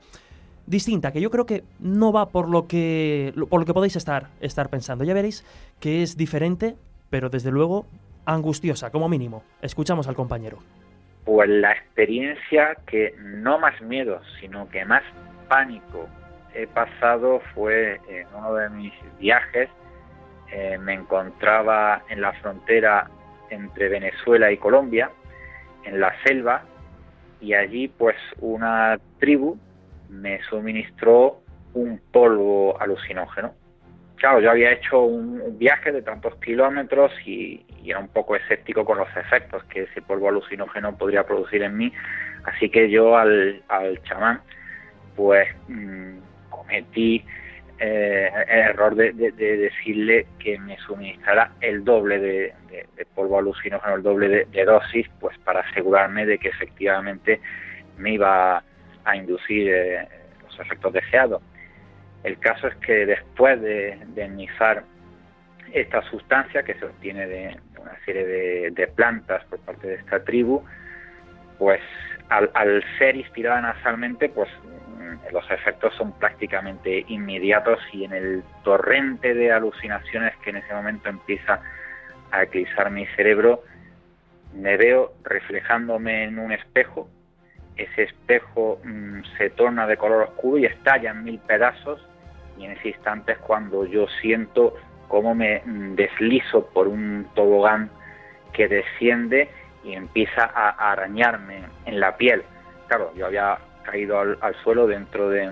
distinta, que yo creo que no va por lo que, por lo que podéis estar, estar pensando. Ya veréis que es diferente, pero desde luego angustiosa, como mínimo. Escuchamos al compañero. Pues la experiencia que no más miedo, sino que más pánico he pasado fue en uno de mis viajes. Eh, me encontraba en la frontera entre Venezuela y Colombia, en la selva, y allí pues una tribu me suministró un polvo alucinógeno. Claro, yo había hecho un, viaje de tantos kilómetros y, era un poco escéptico con los efectos que ese polvo alucinógeno podría producir en mí, así que yo al, chamán pues mmm, cometí eh, el error de, de, de, decirle que me suministrara el doble de, de polvo alucinógeno, el doble de, dosis, pues para asegurarme de que efectivamente me iba a inducir eh, los efectos deseados. El caso es que después de, de enizar esta sustancia que se obtiene de, una serie de, plantas por parte de esta tribu, pues al, al ser inspirada nasalmente, pues mm, los efectos son prácticamente inmediatos y en el torrente de alucinaciones que en ese momento empieza a eclipsar mi cerebro, me veo reflejándome en un espejo, ese espejo mm, se torna de color oscuro y estalla en mil pedazos y en ese instante es cuando yo siento cómo me mm, deslizo por un tobogán que desciende y empieza a arañarme en la piel. Claro, yo había caído al, al suelo dentro de,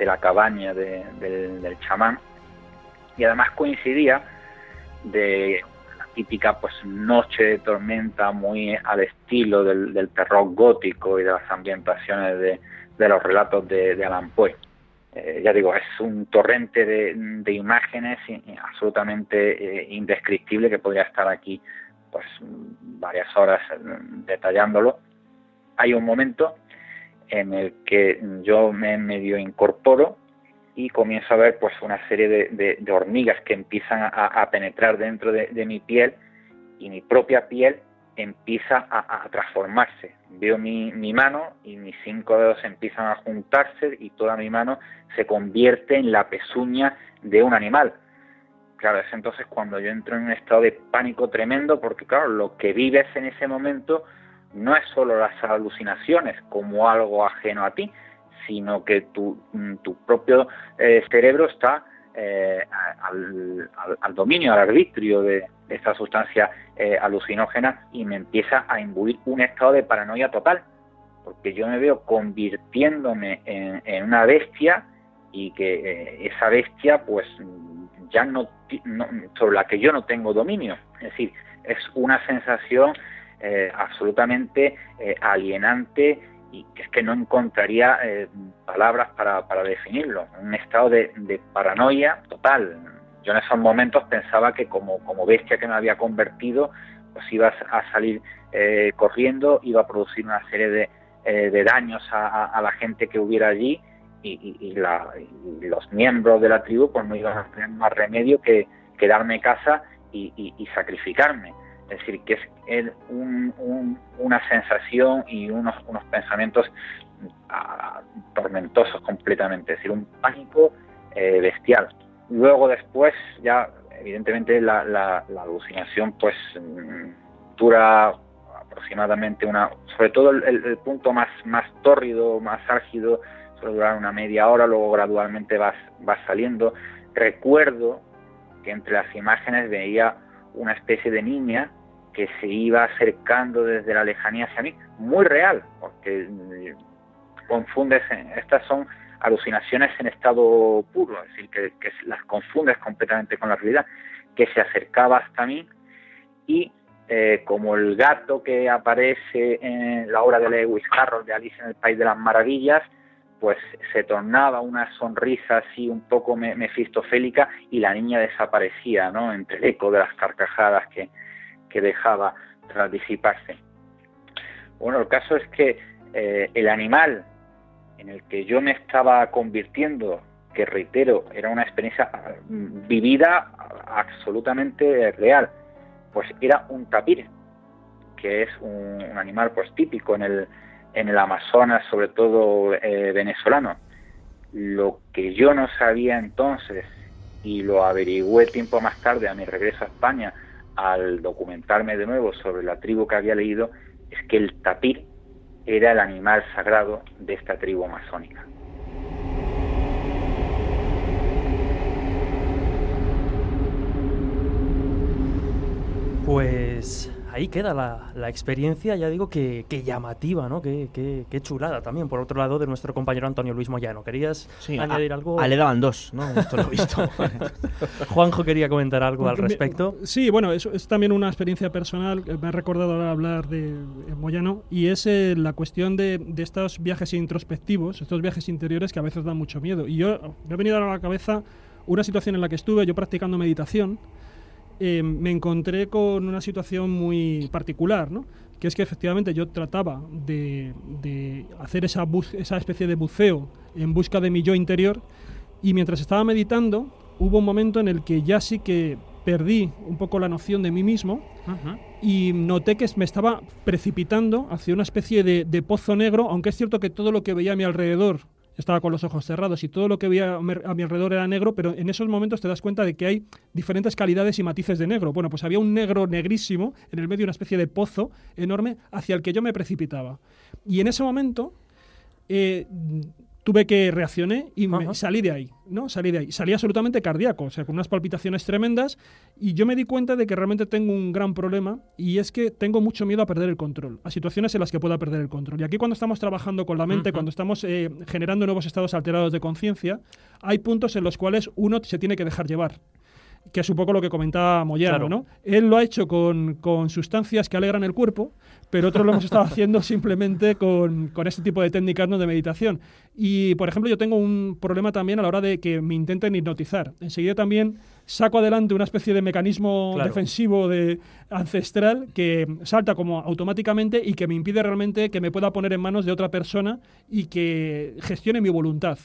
la cabaña de- del, chamán y además coincidía de típica pues noche de tormenta muy al estilo del, del terror gótico y de las ambientaciones de, de los relatos de, de Alan Poe. Eh, ya digo, es un torrente de, de imágenes absolutamente eh, indescriptible que podría estar aquí pues varias horas eh, detallándolo. Hay un momento en el que yo me medio incorporo y comienzo a ver pues una serie de, de- hormigas que empiezan a, a penetrar dentro de, de mi piel y mi propia piel empieza a, a transformarse. Veo mi, mi mano y mis cinco dedos empiezan a juntarse y toda mi mano se convierte en la pezuña de un animal. Claro, es entonces cuando yo entro en un estado de pánico tremendo porque claro, lo que vives en ese momento no es solo las alucinaciones como algo ajeno a ti, sino que tu, mm, tu propio eh, cerebro está eh, al, al- al dominio, al arbitrio de, esta sustancia eh, alucinógena y me empieza a imbuir un estado de paranoia total, porque yo me veo convirtiéndome en, una bestia y que eh, esa bestia pues ya no, no- sobre la que yo no tengo dominio, es decir, es una sensación eh, absolutamente alienante y es que no encontraría eh, palabras para, para definirlo. Un estado de, de paranoia total. Yo en esos momentos pensaba que como, como bestia que me había convertido, pues iba a salir eh, corriendo, iba a producir una serie de, eh, de daños a, la gente que hubiera allí y, y- la- y los miembros de la tribu pues no iban a tener más remedio que, que darme casa y sacrificarme. Es decir, que es un- un- una sensación y unos, unos pensamientos ah, tormentosos completamente, es decir, un pánico eh, bestial. Luego después ya evidentemente la, la- la alucinación pues mm, dura aproximadamente una, sobre todo el- el punto más, más tórrido, más álgido, suele durar una media hora, luego gradualmente vas, vas saliendo. Recuerdo que entre las imágenes veía una especie de niña que se iba acercando desde la lejanía hacia mí, muy real, porque mm, confundes, en- estas son alucinaciones en estado puro, es decir, que, que las confundes completamente con la realidad, que se acercaba hasta mí y eh, como el gato que aparece en la obra de Lewis Carroll de Alice en el País de las Maravillas, pues se tornaba una sonrisa así un poco me- mefistofélica y la niña desaparecía, ¿no? Entre el eco de las carcajadas que, que dejaba tras disiparse. Bueno, el caso es que eh, el animal en el que yo me estaba convirtiendo, que reitero, era una experiencia mm, vivida absolutamente real, pues era un tapir, que es un, un animal pues típico en el, en el Amazonas, sobre todo eh, venezolano. Lo que yo no sabía entonces, y lo averigüé tiempo más tarde a mi regreso a España, al documentarme de nuevo sobre la tribu que había leído, es que el tapir era el animal sagrado de esta tribu amazónica. Pues ahí queda la, la experiencia, ya digo que, que llamativa, ¿no? Que, que- que chulada también, por otro lado, de nuestro compañero Antonio Luis Moyano. ¿Querías Sí, añadir a- algo? a le daban dos, ¿no? Esto lo he visto. Juanjo quería comentar algo al me- respecto. Sí, bueno, eso es también una experiencia personal. que Me ha recordado ahora hablar de eh, Moyano y es eh, la cuestión de, de estos viajes introspectivos, estos viajes interiores que a veces dan mucho miedo. Y yo me ha venido ahora a la cabeza una situación en la que estuve yo practicando meditación. Eh, me encontré con una situación muy particular, ¿no? que es que efectivamente yo trataba de, de hacer esa, especie de buceo en busca de mi yo interior y mientras estaba meditando hubo un momento en el que ya sí que perdí un poco la noción de mí mismo y noté que me estaba precipitando hacia una especie de, de pozo negro, aunque es cierto que todo lo que veía a mi alrededor estaba con los ojos cerrados y todo lo que veía a mi alrededor era negro, pero en esos momentos te das cuenta de que hay diferentes calidades y matices de negro. Bueno, pues había un negro negrísimo, en el medio una especie de pozo enorme hacia el que yo me precipitaba. Y en ese momento eh, tuve que reaccioné y me- salí de ahí, ¿no? Salí de ahí. Salí absolutamente cardíaco, o sea, con unas palpitaciones tremendas y yo me di cuenta de que realmente tengo un gran problema y es que tengo mucho miedo a perder el control, a situaciones en las que pueda perder el control. Y aquí cuando estamos trabajando con la mente, cuando estamos eh, generando nuevos estados alterados de conciencia, hay puntos en los cuales uno se tiene que dejar llevar que es un poco lo que comentaba Moyano, Claro. ¿no? Él lo ha hecho con, con sustancias que alegran el cuerpo, pero otros lo hemos estado haciendo simplemente con, con este tipo de técnicas ¿no? de meditación. Y, por ejemplo, yo tengo un problema también a la hora de que me intenten hipnotizar. Enseguida también saco adelante una especie de mecanismo Claro. defensivo de ancestral que salta como automáticamente y que me impide realmente que me pueda poner en manos de otra persona y que gestione mi voluntad.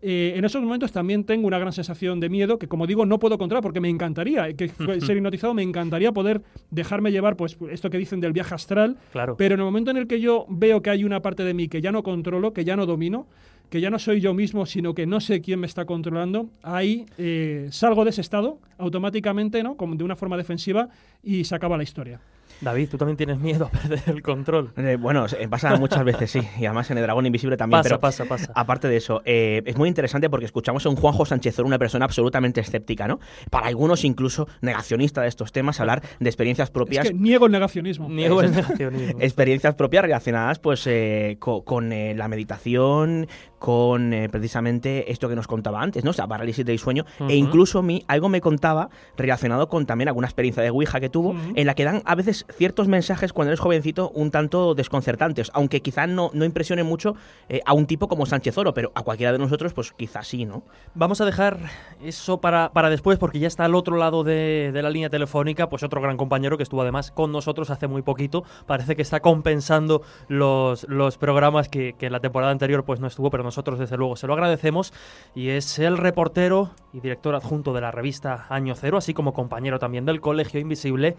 Eh, en esos momentos también tengo una gran sensación de miedo que, como digo, no puedo controlar porque me encantaría que fue- ser hipnotizado, me encantaría poder dejarme llevar, pues esto que dicen del viaje astral. Claro. Pero en el momento en el que yo veo que hay una parte de mí que ya no controlo, que ya no domino, que ya no soy yo mismo, sino que no sé quién me está controlando, ahí eh, salgo de ese estado automáticamente, ¿no? Como de una forma defensiva y se acaba la historia. David, tú también tienes miedo a perder el control. Eh, bueno, eh, pasa muchas veces, sí. Y además en el Dragón Invisible también. Pasa, pero pasa, pasa. Aparte de eso, eh, es muy interesante porque escuchamos a un Juanjo Sánchez una persona absolutamente escéptica, ¿no? Para algunos incluso negacionista de estos temas, hablar de experiencias propias. Es que niego el negacionismo. Niego el negacionismo. experiencias propias relacionadas pues eh, co- con, eh, la meditación, con eh, precisamente esto que nos contaba antes, ¿no? O sea, parálisis del sueño. E incluso a mí algo me contaba relacionado con también alguna experiencia de Ouija que tuvo, en la que dan a veces ciertos mensajes cuando eres jovencito un tanto desconcertantes, aunque quizás no, no impresionen mucho eh, a un tipo como Sánchez Oro, pero a cualquiera de nosotros pues quizás sí, ¿no? Vamos a dejar eso para, para después, porque ya está al otro lado de, de la línea telefónica, pues otro gran compañero que estuvo además con nosotros hace muy poquito. Parece que está compensando los, los programas que, que en la temporada anterior pues no estuvo, pero nosotros desde luego se lo agradecemos. Y es el reportero y director adjunto de la revista Año Cero, así como compañero también del Colegio Invisible,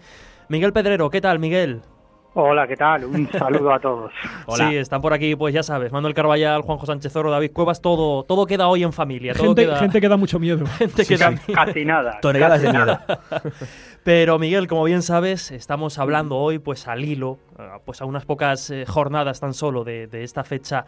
Miguel Pedrero. ¿Qué tal, Miguel? Hola, ¿qué tal? Un saludo a todos. Sí, están por aquí, pues ya sabes, Manuel Carballal, Juanjo Sánchez Oro, David Cuevas, todo, todo queda hoy en familia. Todo Gente, queda... gente que da mucho miedo. gente que da Casi nada. Toneladas de nada. Pero Miguel, como bien sabes, estamos hablando hoy, pues al hilo, ah, pues a unas pocas eh, jornadas tan solo de, de esta fecha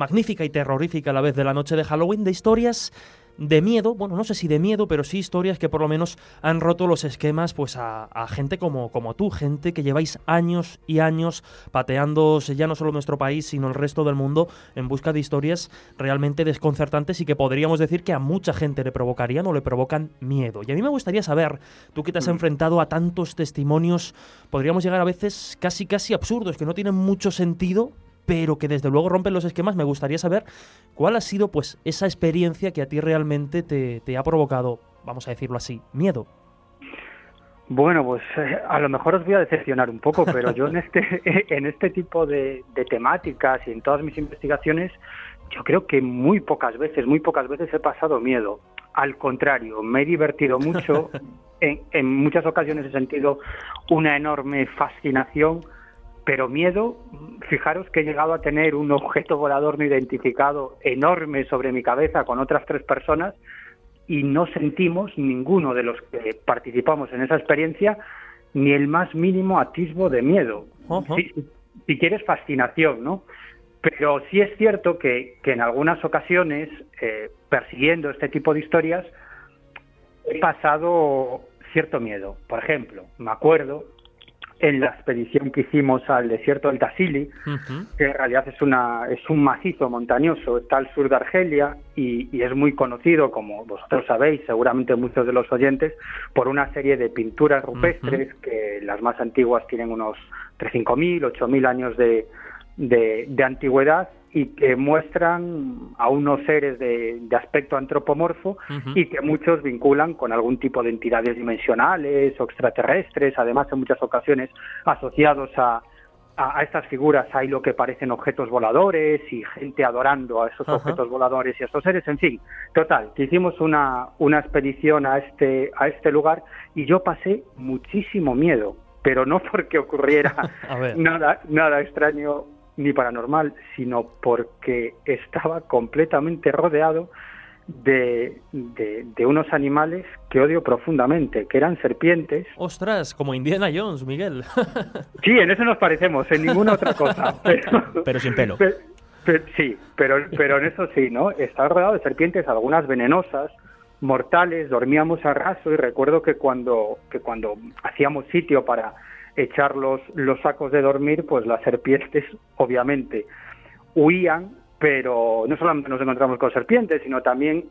magnífica y terrorífica a la vez de la noche de Halloween, de historias de miedo, bueno, no sé si de miedo, pero sí historias que por lo menos han roto los esquemas pues a, a gente como, como tú, gente que lleváis años y años pateando ya no solo nuestro país, sino el resto del mundo en busca de historias realmente desconcertantes y que podríamos decir que a mucha gente le provocarían o le provocan miedo. Y a mí me gustaría saber, tú que te has enfrentado a tantos testimonios, podríamos llegar a veces casi casi absurdos, que no tienen mucho sentido, pero que desde luego rompen los esquemas. Me gustaría saber cuál ha sido pues esa experiencia que a ti realmente te, te ha provocado, vamos a decirlo así, miedo. Bueno, pues eh, a lo mejor os voy a decepcionar un poco, pero yo en este, en este tipo de, de temáticas y en todas mis investigaciones, yo creo que muy pocas veces, muy pocas veces he pasado miedo. Al contrario, me he divertido mucho. En, en muchas ocasiones he sentido una enorme fascinación, pero miedo, fijaros que he llegado a tener un objeto volador no identificado enorme sobre mi cabeza con otras tres personas y no sentimos ninguno de los que participamos en esa experiencia ni el más mínimo atisbo de miedo. Si, si quieres, fascinación, ¿no? Pero sí es cierto que, que en algunas ocasiones, eh, persiguiendo este tipo de historias, he pasado cierto miedo. Por ejemplo, me acuerdo en la expedición que hicimos al desierto del Tassili, que en realidad es una es un macizo montañoso, está al sur de Argelia y, y es muy conocido, como vosotros sabéis, seguramente muchos de los oyentes, por una serie de pinturas rupestres que las más antiguas tienen unos 5.000, 8.000 años de, de, de antigüedad y que muestran a unos seres de, de aspecto antropomorfo y que muchos vinculan con algún tipo de entidades dimensionales o extraterrestres, además en muchas ocasiones asociados a, a, estas figuras hay lo que parecen objetos voladores y gente adorando a esos Ajá. objetos voladores y a estos seres, en fin, total, que hicimos una, una expedición a este, a este lugar y yo pasé muchísimo miedo, pero no porque ocurriera nada, nada extraño ni paranormal, sino porque estaba completamente rodeado de, de, de unos animales que odio profundamente, que eran serpientes. Ostras, como Indiana Jones, Miguel. Sí, en eso nos parecemos, en ninguna otra cosa. Pero, Pero sin pelo. Pe- pe- sí, pero, pero en eso sí, ¿no? Estaba rodeado de serpientes, algunas venenosas, mortales, dormíamos a raso y recuerdo que cuando, que cuando hacíamos sitio para echar los, los sacos de dormir, pues las serpientes obviamente huían, pero no solamente nos encontramos con serpientes, sino también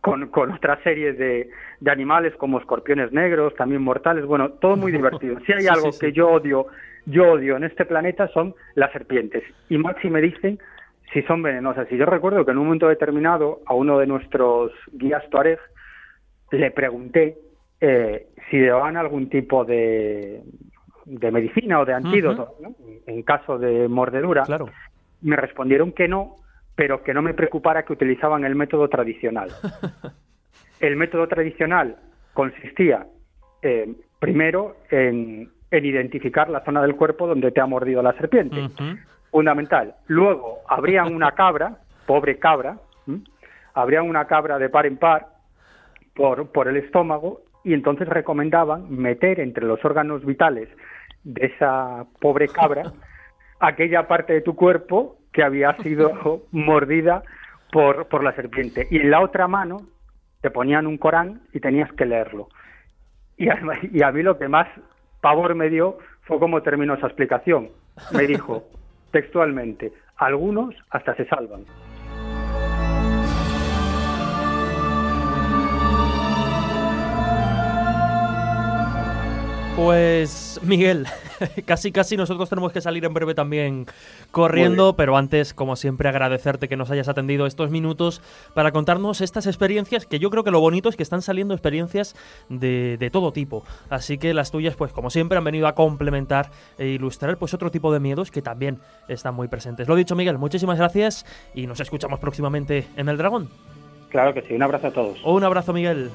con, con otra serie de, de animales como escorpiones negros, también mortales, bueno, todo muy divertido. Si hay Sí, algo sí, sí. que yo odio, yo odio en este planeta son las serpientes. Y más si me dicen si son venenosas. Y yo recuerdo que en un momento determinado a uno de nuestros guías Tuareg le pregunté eh, si llevaban algún tipo de, de medicina o de antídoto ¿no? en caso de mordedura. Claro. Me respondieron que no, pero que no me preocupara que utilizaban el método tradicional. El método tradicional consistía eh, primero en, en identificar la zona del cuerpo donde te ha mordido la serpiente. Fundamental. Luego abrían una cabra, pobre cabra, ¿m? abrían una cabra de par en par por, por el estómago y entonces recomendaban meter entre los órganos vitales de esa pobre cabra aquella parte de tu cuerpo que había sido mordida por, por la serpiente. Y en la otra mano te ponían un Corán y tenías que leerlo. Y a, y a mí lo que más pavor me dio fue cómo terminó esa explicación. Me dijo textualmente, algunos hasta se salvan. Pues Miguel, casi casi nosotros tenemos que salir en breve también corriendo, pero antes, como siempre, agradecerte que nos hayas atendido estos minutos para contarnos estas experiencias, que yo creo que lo bonito es que están saliendo experiencias de, de todo tipo. Así que las tuyas, pues como siempre, han venido a complementar e ilustrar pues otro tipo de miedos que también están muy presentes. Lo dicho, Miguel, muchísimas gracias y nos escuchamos próximamente en El Dragón. Claro que sí, un abrazo a todos. Un abrazo, Miguel.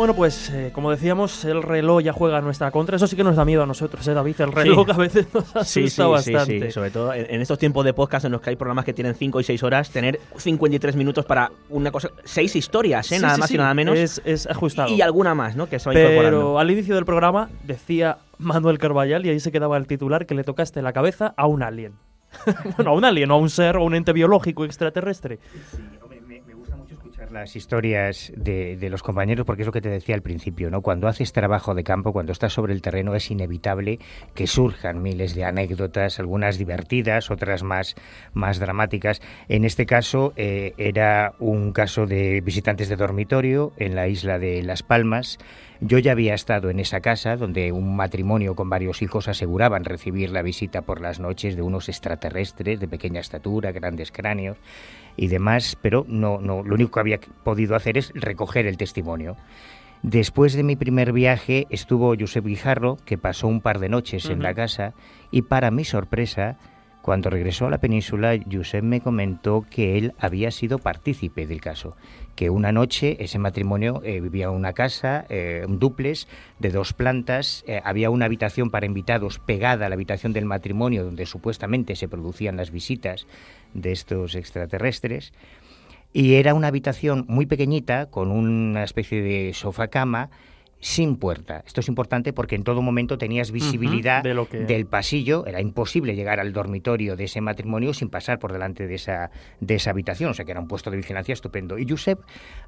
Bueno, pues eh, como decíamos, el reloj ya juega a nuestra contra. Eso sí que nos da miedo a nosotros, ¿eh, David? El reloj Sí. a veces nos asusta Sí, sí, bastante. sí, sí. Sobre todo en, en estos tiempos de podcast en los que hay programas que tienen 5 y 6 horas, tener 53 minutos para una cosa, 6 historias, ¿eh? Sí, nada sí, más sí. y nada menos. Es, es ajustado. Y alguna más, ¿no? Que se va incorporando. Pero al inicio del programa decía Manuel Carballal, y ahí se quedaba el titular, que le tocaste la cabeza a un alien. bueno, a un alien, o a un ser, o un ente biológico extraterrestre. Las historias de, los compañeros, porque es lo que te decía al principio, ¿no? Cuando haces trabajo de campo, cuando estás sobre el terreno, es inevitable que surjan miles de anécdotas, algunas divertidas, otras más, más dramáticas. En este caso, eh, era un caso de visitantes de dormitorio en la isla de Las Palmas. Yo ya había estado en esa casa donde un matrimonio con varios hijos aseguraban recibir la visita por las noches de unos extraterrestres de pequeña estatura, grandes cráneos y demás, pero no, no, lo único que había podido hacer es recoger el testimonio. Después de mi primer viaje estuvo Josep Guijarro, que pasó un par de noches en la casa, y para mi sorpresa, cuando regresó a la península, Josep me comentó que él había sido partícipe del caso, que una noche ese matrimonio eh, vivía en una casa, eh, un duplex de dos plantas, eh, había una habitación para invitados pegada a la habitación del matrimonio donde supuestamente se producían las visitas de estos extraterrestres. Y era una habitación muy pequeñita, con una especie de sofá-cama, sin puerta. Esto es importante porque en todo momento tenías visibilidad de lo que- del pasillo. Era imposible llegar al dormitorio de ese matrimonio sin pasar por delante de esa, de esa habitación. O sea que era un puesto de vigilancia estupendo. Y Josep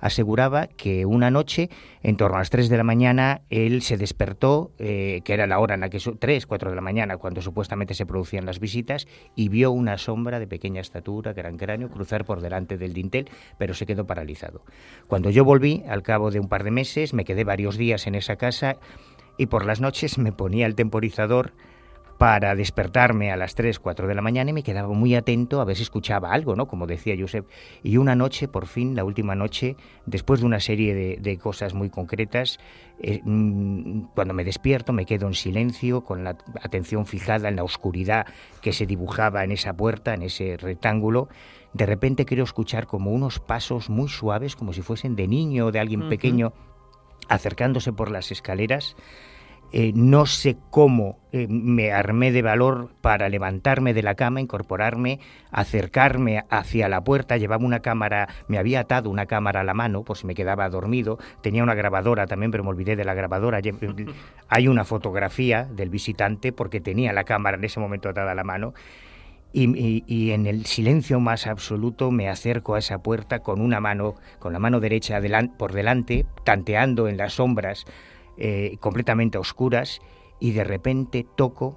aseguraba que una noche, en torno a las 3 de la mañana, él se despertó, eh, que era la hora en la que... su- 3, 4 de la mañana, cuando supuestamente se producían las visitas, y vio una sombra de pequeña estatura, gran cráneo, cruzar por delante del dintel, pero se quedó paralizado. Cuando yo volví, al cabo de un par de meses, me quedé varios días en esa casa y por las noches me ponía el temporizador para despertarme a las 3, 4 de la mañana y me quedaba muy atento a ver si escuchaba algo, ¿no? Como decía Josep. Y una noche, por fin, la última noche, después de una serie de, de cosas muy concretas, eh, mm, cuando me despierto me quedo en silencio, con la atención fijada en la oscuridad que se dibujaba en esa puerta, en ese rectángulo. De repente quiero escuchar como unos pasos muy suaves, como si fuesen de niño o de alguien pequeño, acercándose por las escaleras. Eh, no sé cómo eh, me armé de valor para levantarme de la cama, incorporarme, acercarme hacia la puerta. Llevaba una cámara, me había atado una cámara a la mano por si me quedaba dormido. Tenía una grabadora también, pero me olvidé de la grabadora. Lle- Hay una fotografía del visitante porque tenía la cámara en ese momento atada a la mano. Y, y- y en el silencio más absoluto me acerco a esa puerta con una mano, con la mano derecha delan- por delante, tanteando en las sombras eh, completamente oscuras, y de repente toco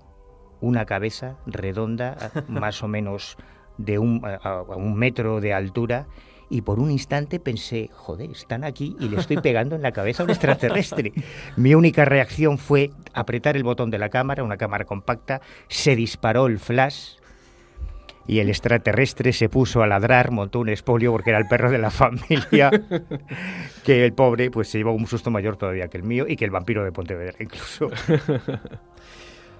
una cabeza redonda, más o menos de un, a, a un metro de altura, y por un instante pensé, joder, están aquí y le estoy pegando en la cabeza a un extraterrestre. Mi única reacción fue apretar el botón de la cámara, una cámara compacta, se disparó el flash y el extraterrestre se puso a ladrar, montó un espolio porque era el perro de la familia, que el pobre pues se llevó un susto mayor todavía que el mío y que el vampiro de Pontevedra incluso.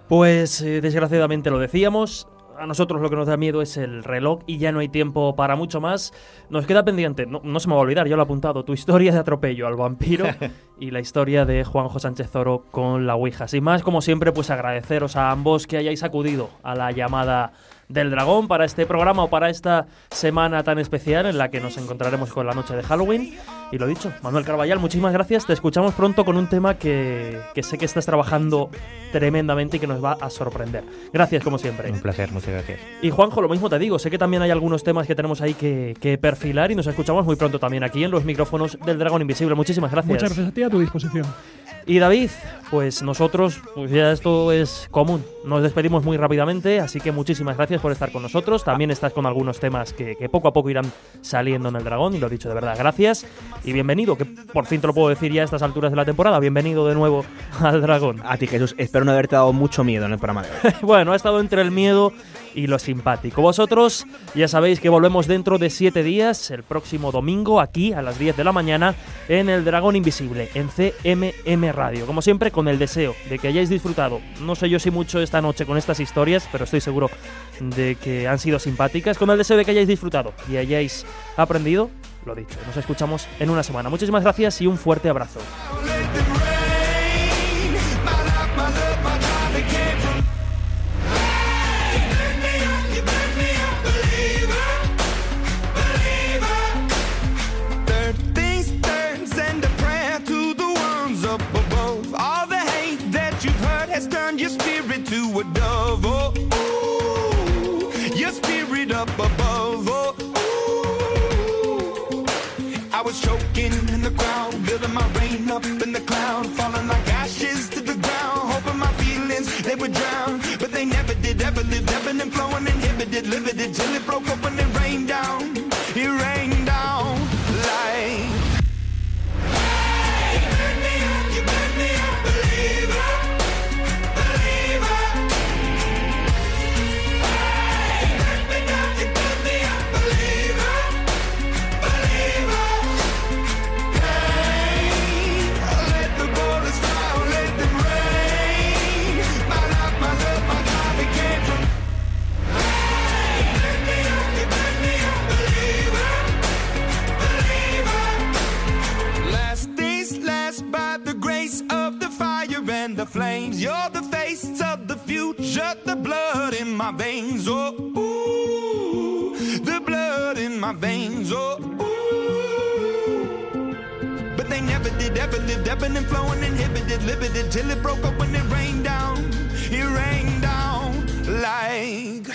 Pues eh, desgraciadamente lo decíamos. A nosotros lo que nos da miedo es el reloj y ya no hay tiempo para mucho más. Nos queda pendiente, no, no se me va a olvidar, ya lo he apuntado, tu historia de atropello al vampiro y la historia de Juanjo Sánchez Oro con la Ouija. Sin más, como siempre, pues agradeceros a ambos que hayáis acudido a la llamada del dragón para este programa o para esta semana tan especial en la que nos encontraremos con la noche de Halloween. Y lo dicho, Manuel Carballal, muchísimas gracias. Te escuchamos pronto con un tema que, que sé que estás trabajando tremendamente y que nos va a sorprender. Gracias, como siempre. Un placer, muchas gracias. Y Juanjo, lo mismo te digo, sé que también hay algunos temas que tenemos ahí que, que perfilar y nos escuchamos muy pronto también aquí en los micrófonos del Dragón Invisible. Muchísimas gracias. Muchas gracias a ti a tu disposición. Y David, pues nosotros, pues ya esto es común. Nos despedimos muy rápidamente, así que muchísimas gracias por estar con nosotros. También estás con algunos temas que, que poco a poco irán saliendo en el dragón, y lo he dicho de verdad, gracias. Y bienvenido, que por fin te lo puedo decir ya a estas alturas de la temporada. Bienvenido de nuevo al dragón. A ti, Jesús, espero no haberte dado mucho miedo en el programa de hoy. bueno, ha estado entre el miedo y lo simpático. Vosotros ya sabéis que volvemos dentro de siete días, el próximo domingo, aquí a las 10 de la mañana, en El Dragón Invisible, en CMM Radio. Como siempre, con el deseo de que hayáis disfrutado, no sé yo si mucho esta noche con estas historias, pero estoy seguro de que han sido simpáticas, con el deseo de que hayáis disfrutado y hayáis aprendido, lo dicho. Nos escuchamos en una semana. Muchísimas gracias y un fuerte abrazo. A dove. Oh, ooh, your spirit up above. Veins. Oh, ooh, the blood in my veins. Oh, ooh. But they never did, ever lived, ebbing and flowing, inhibited, limited, till it broke open and it rained down. It rained down like.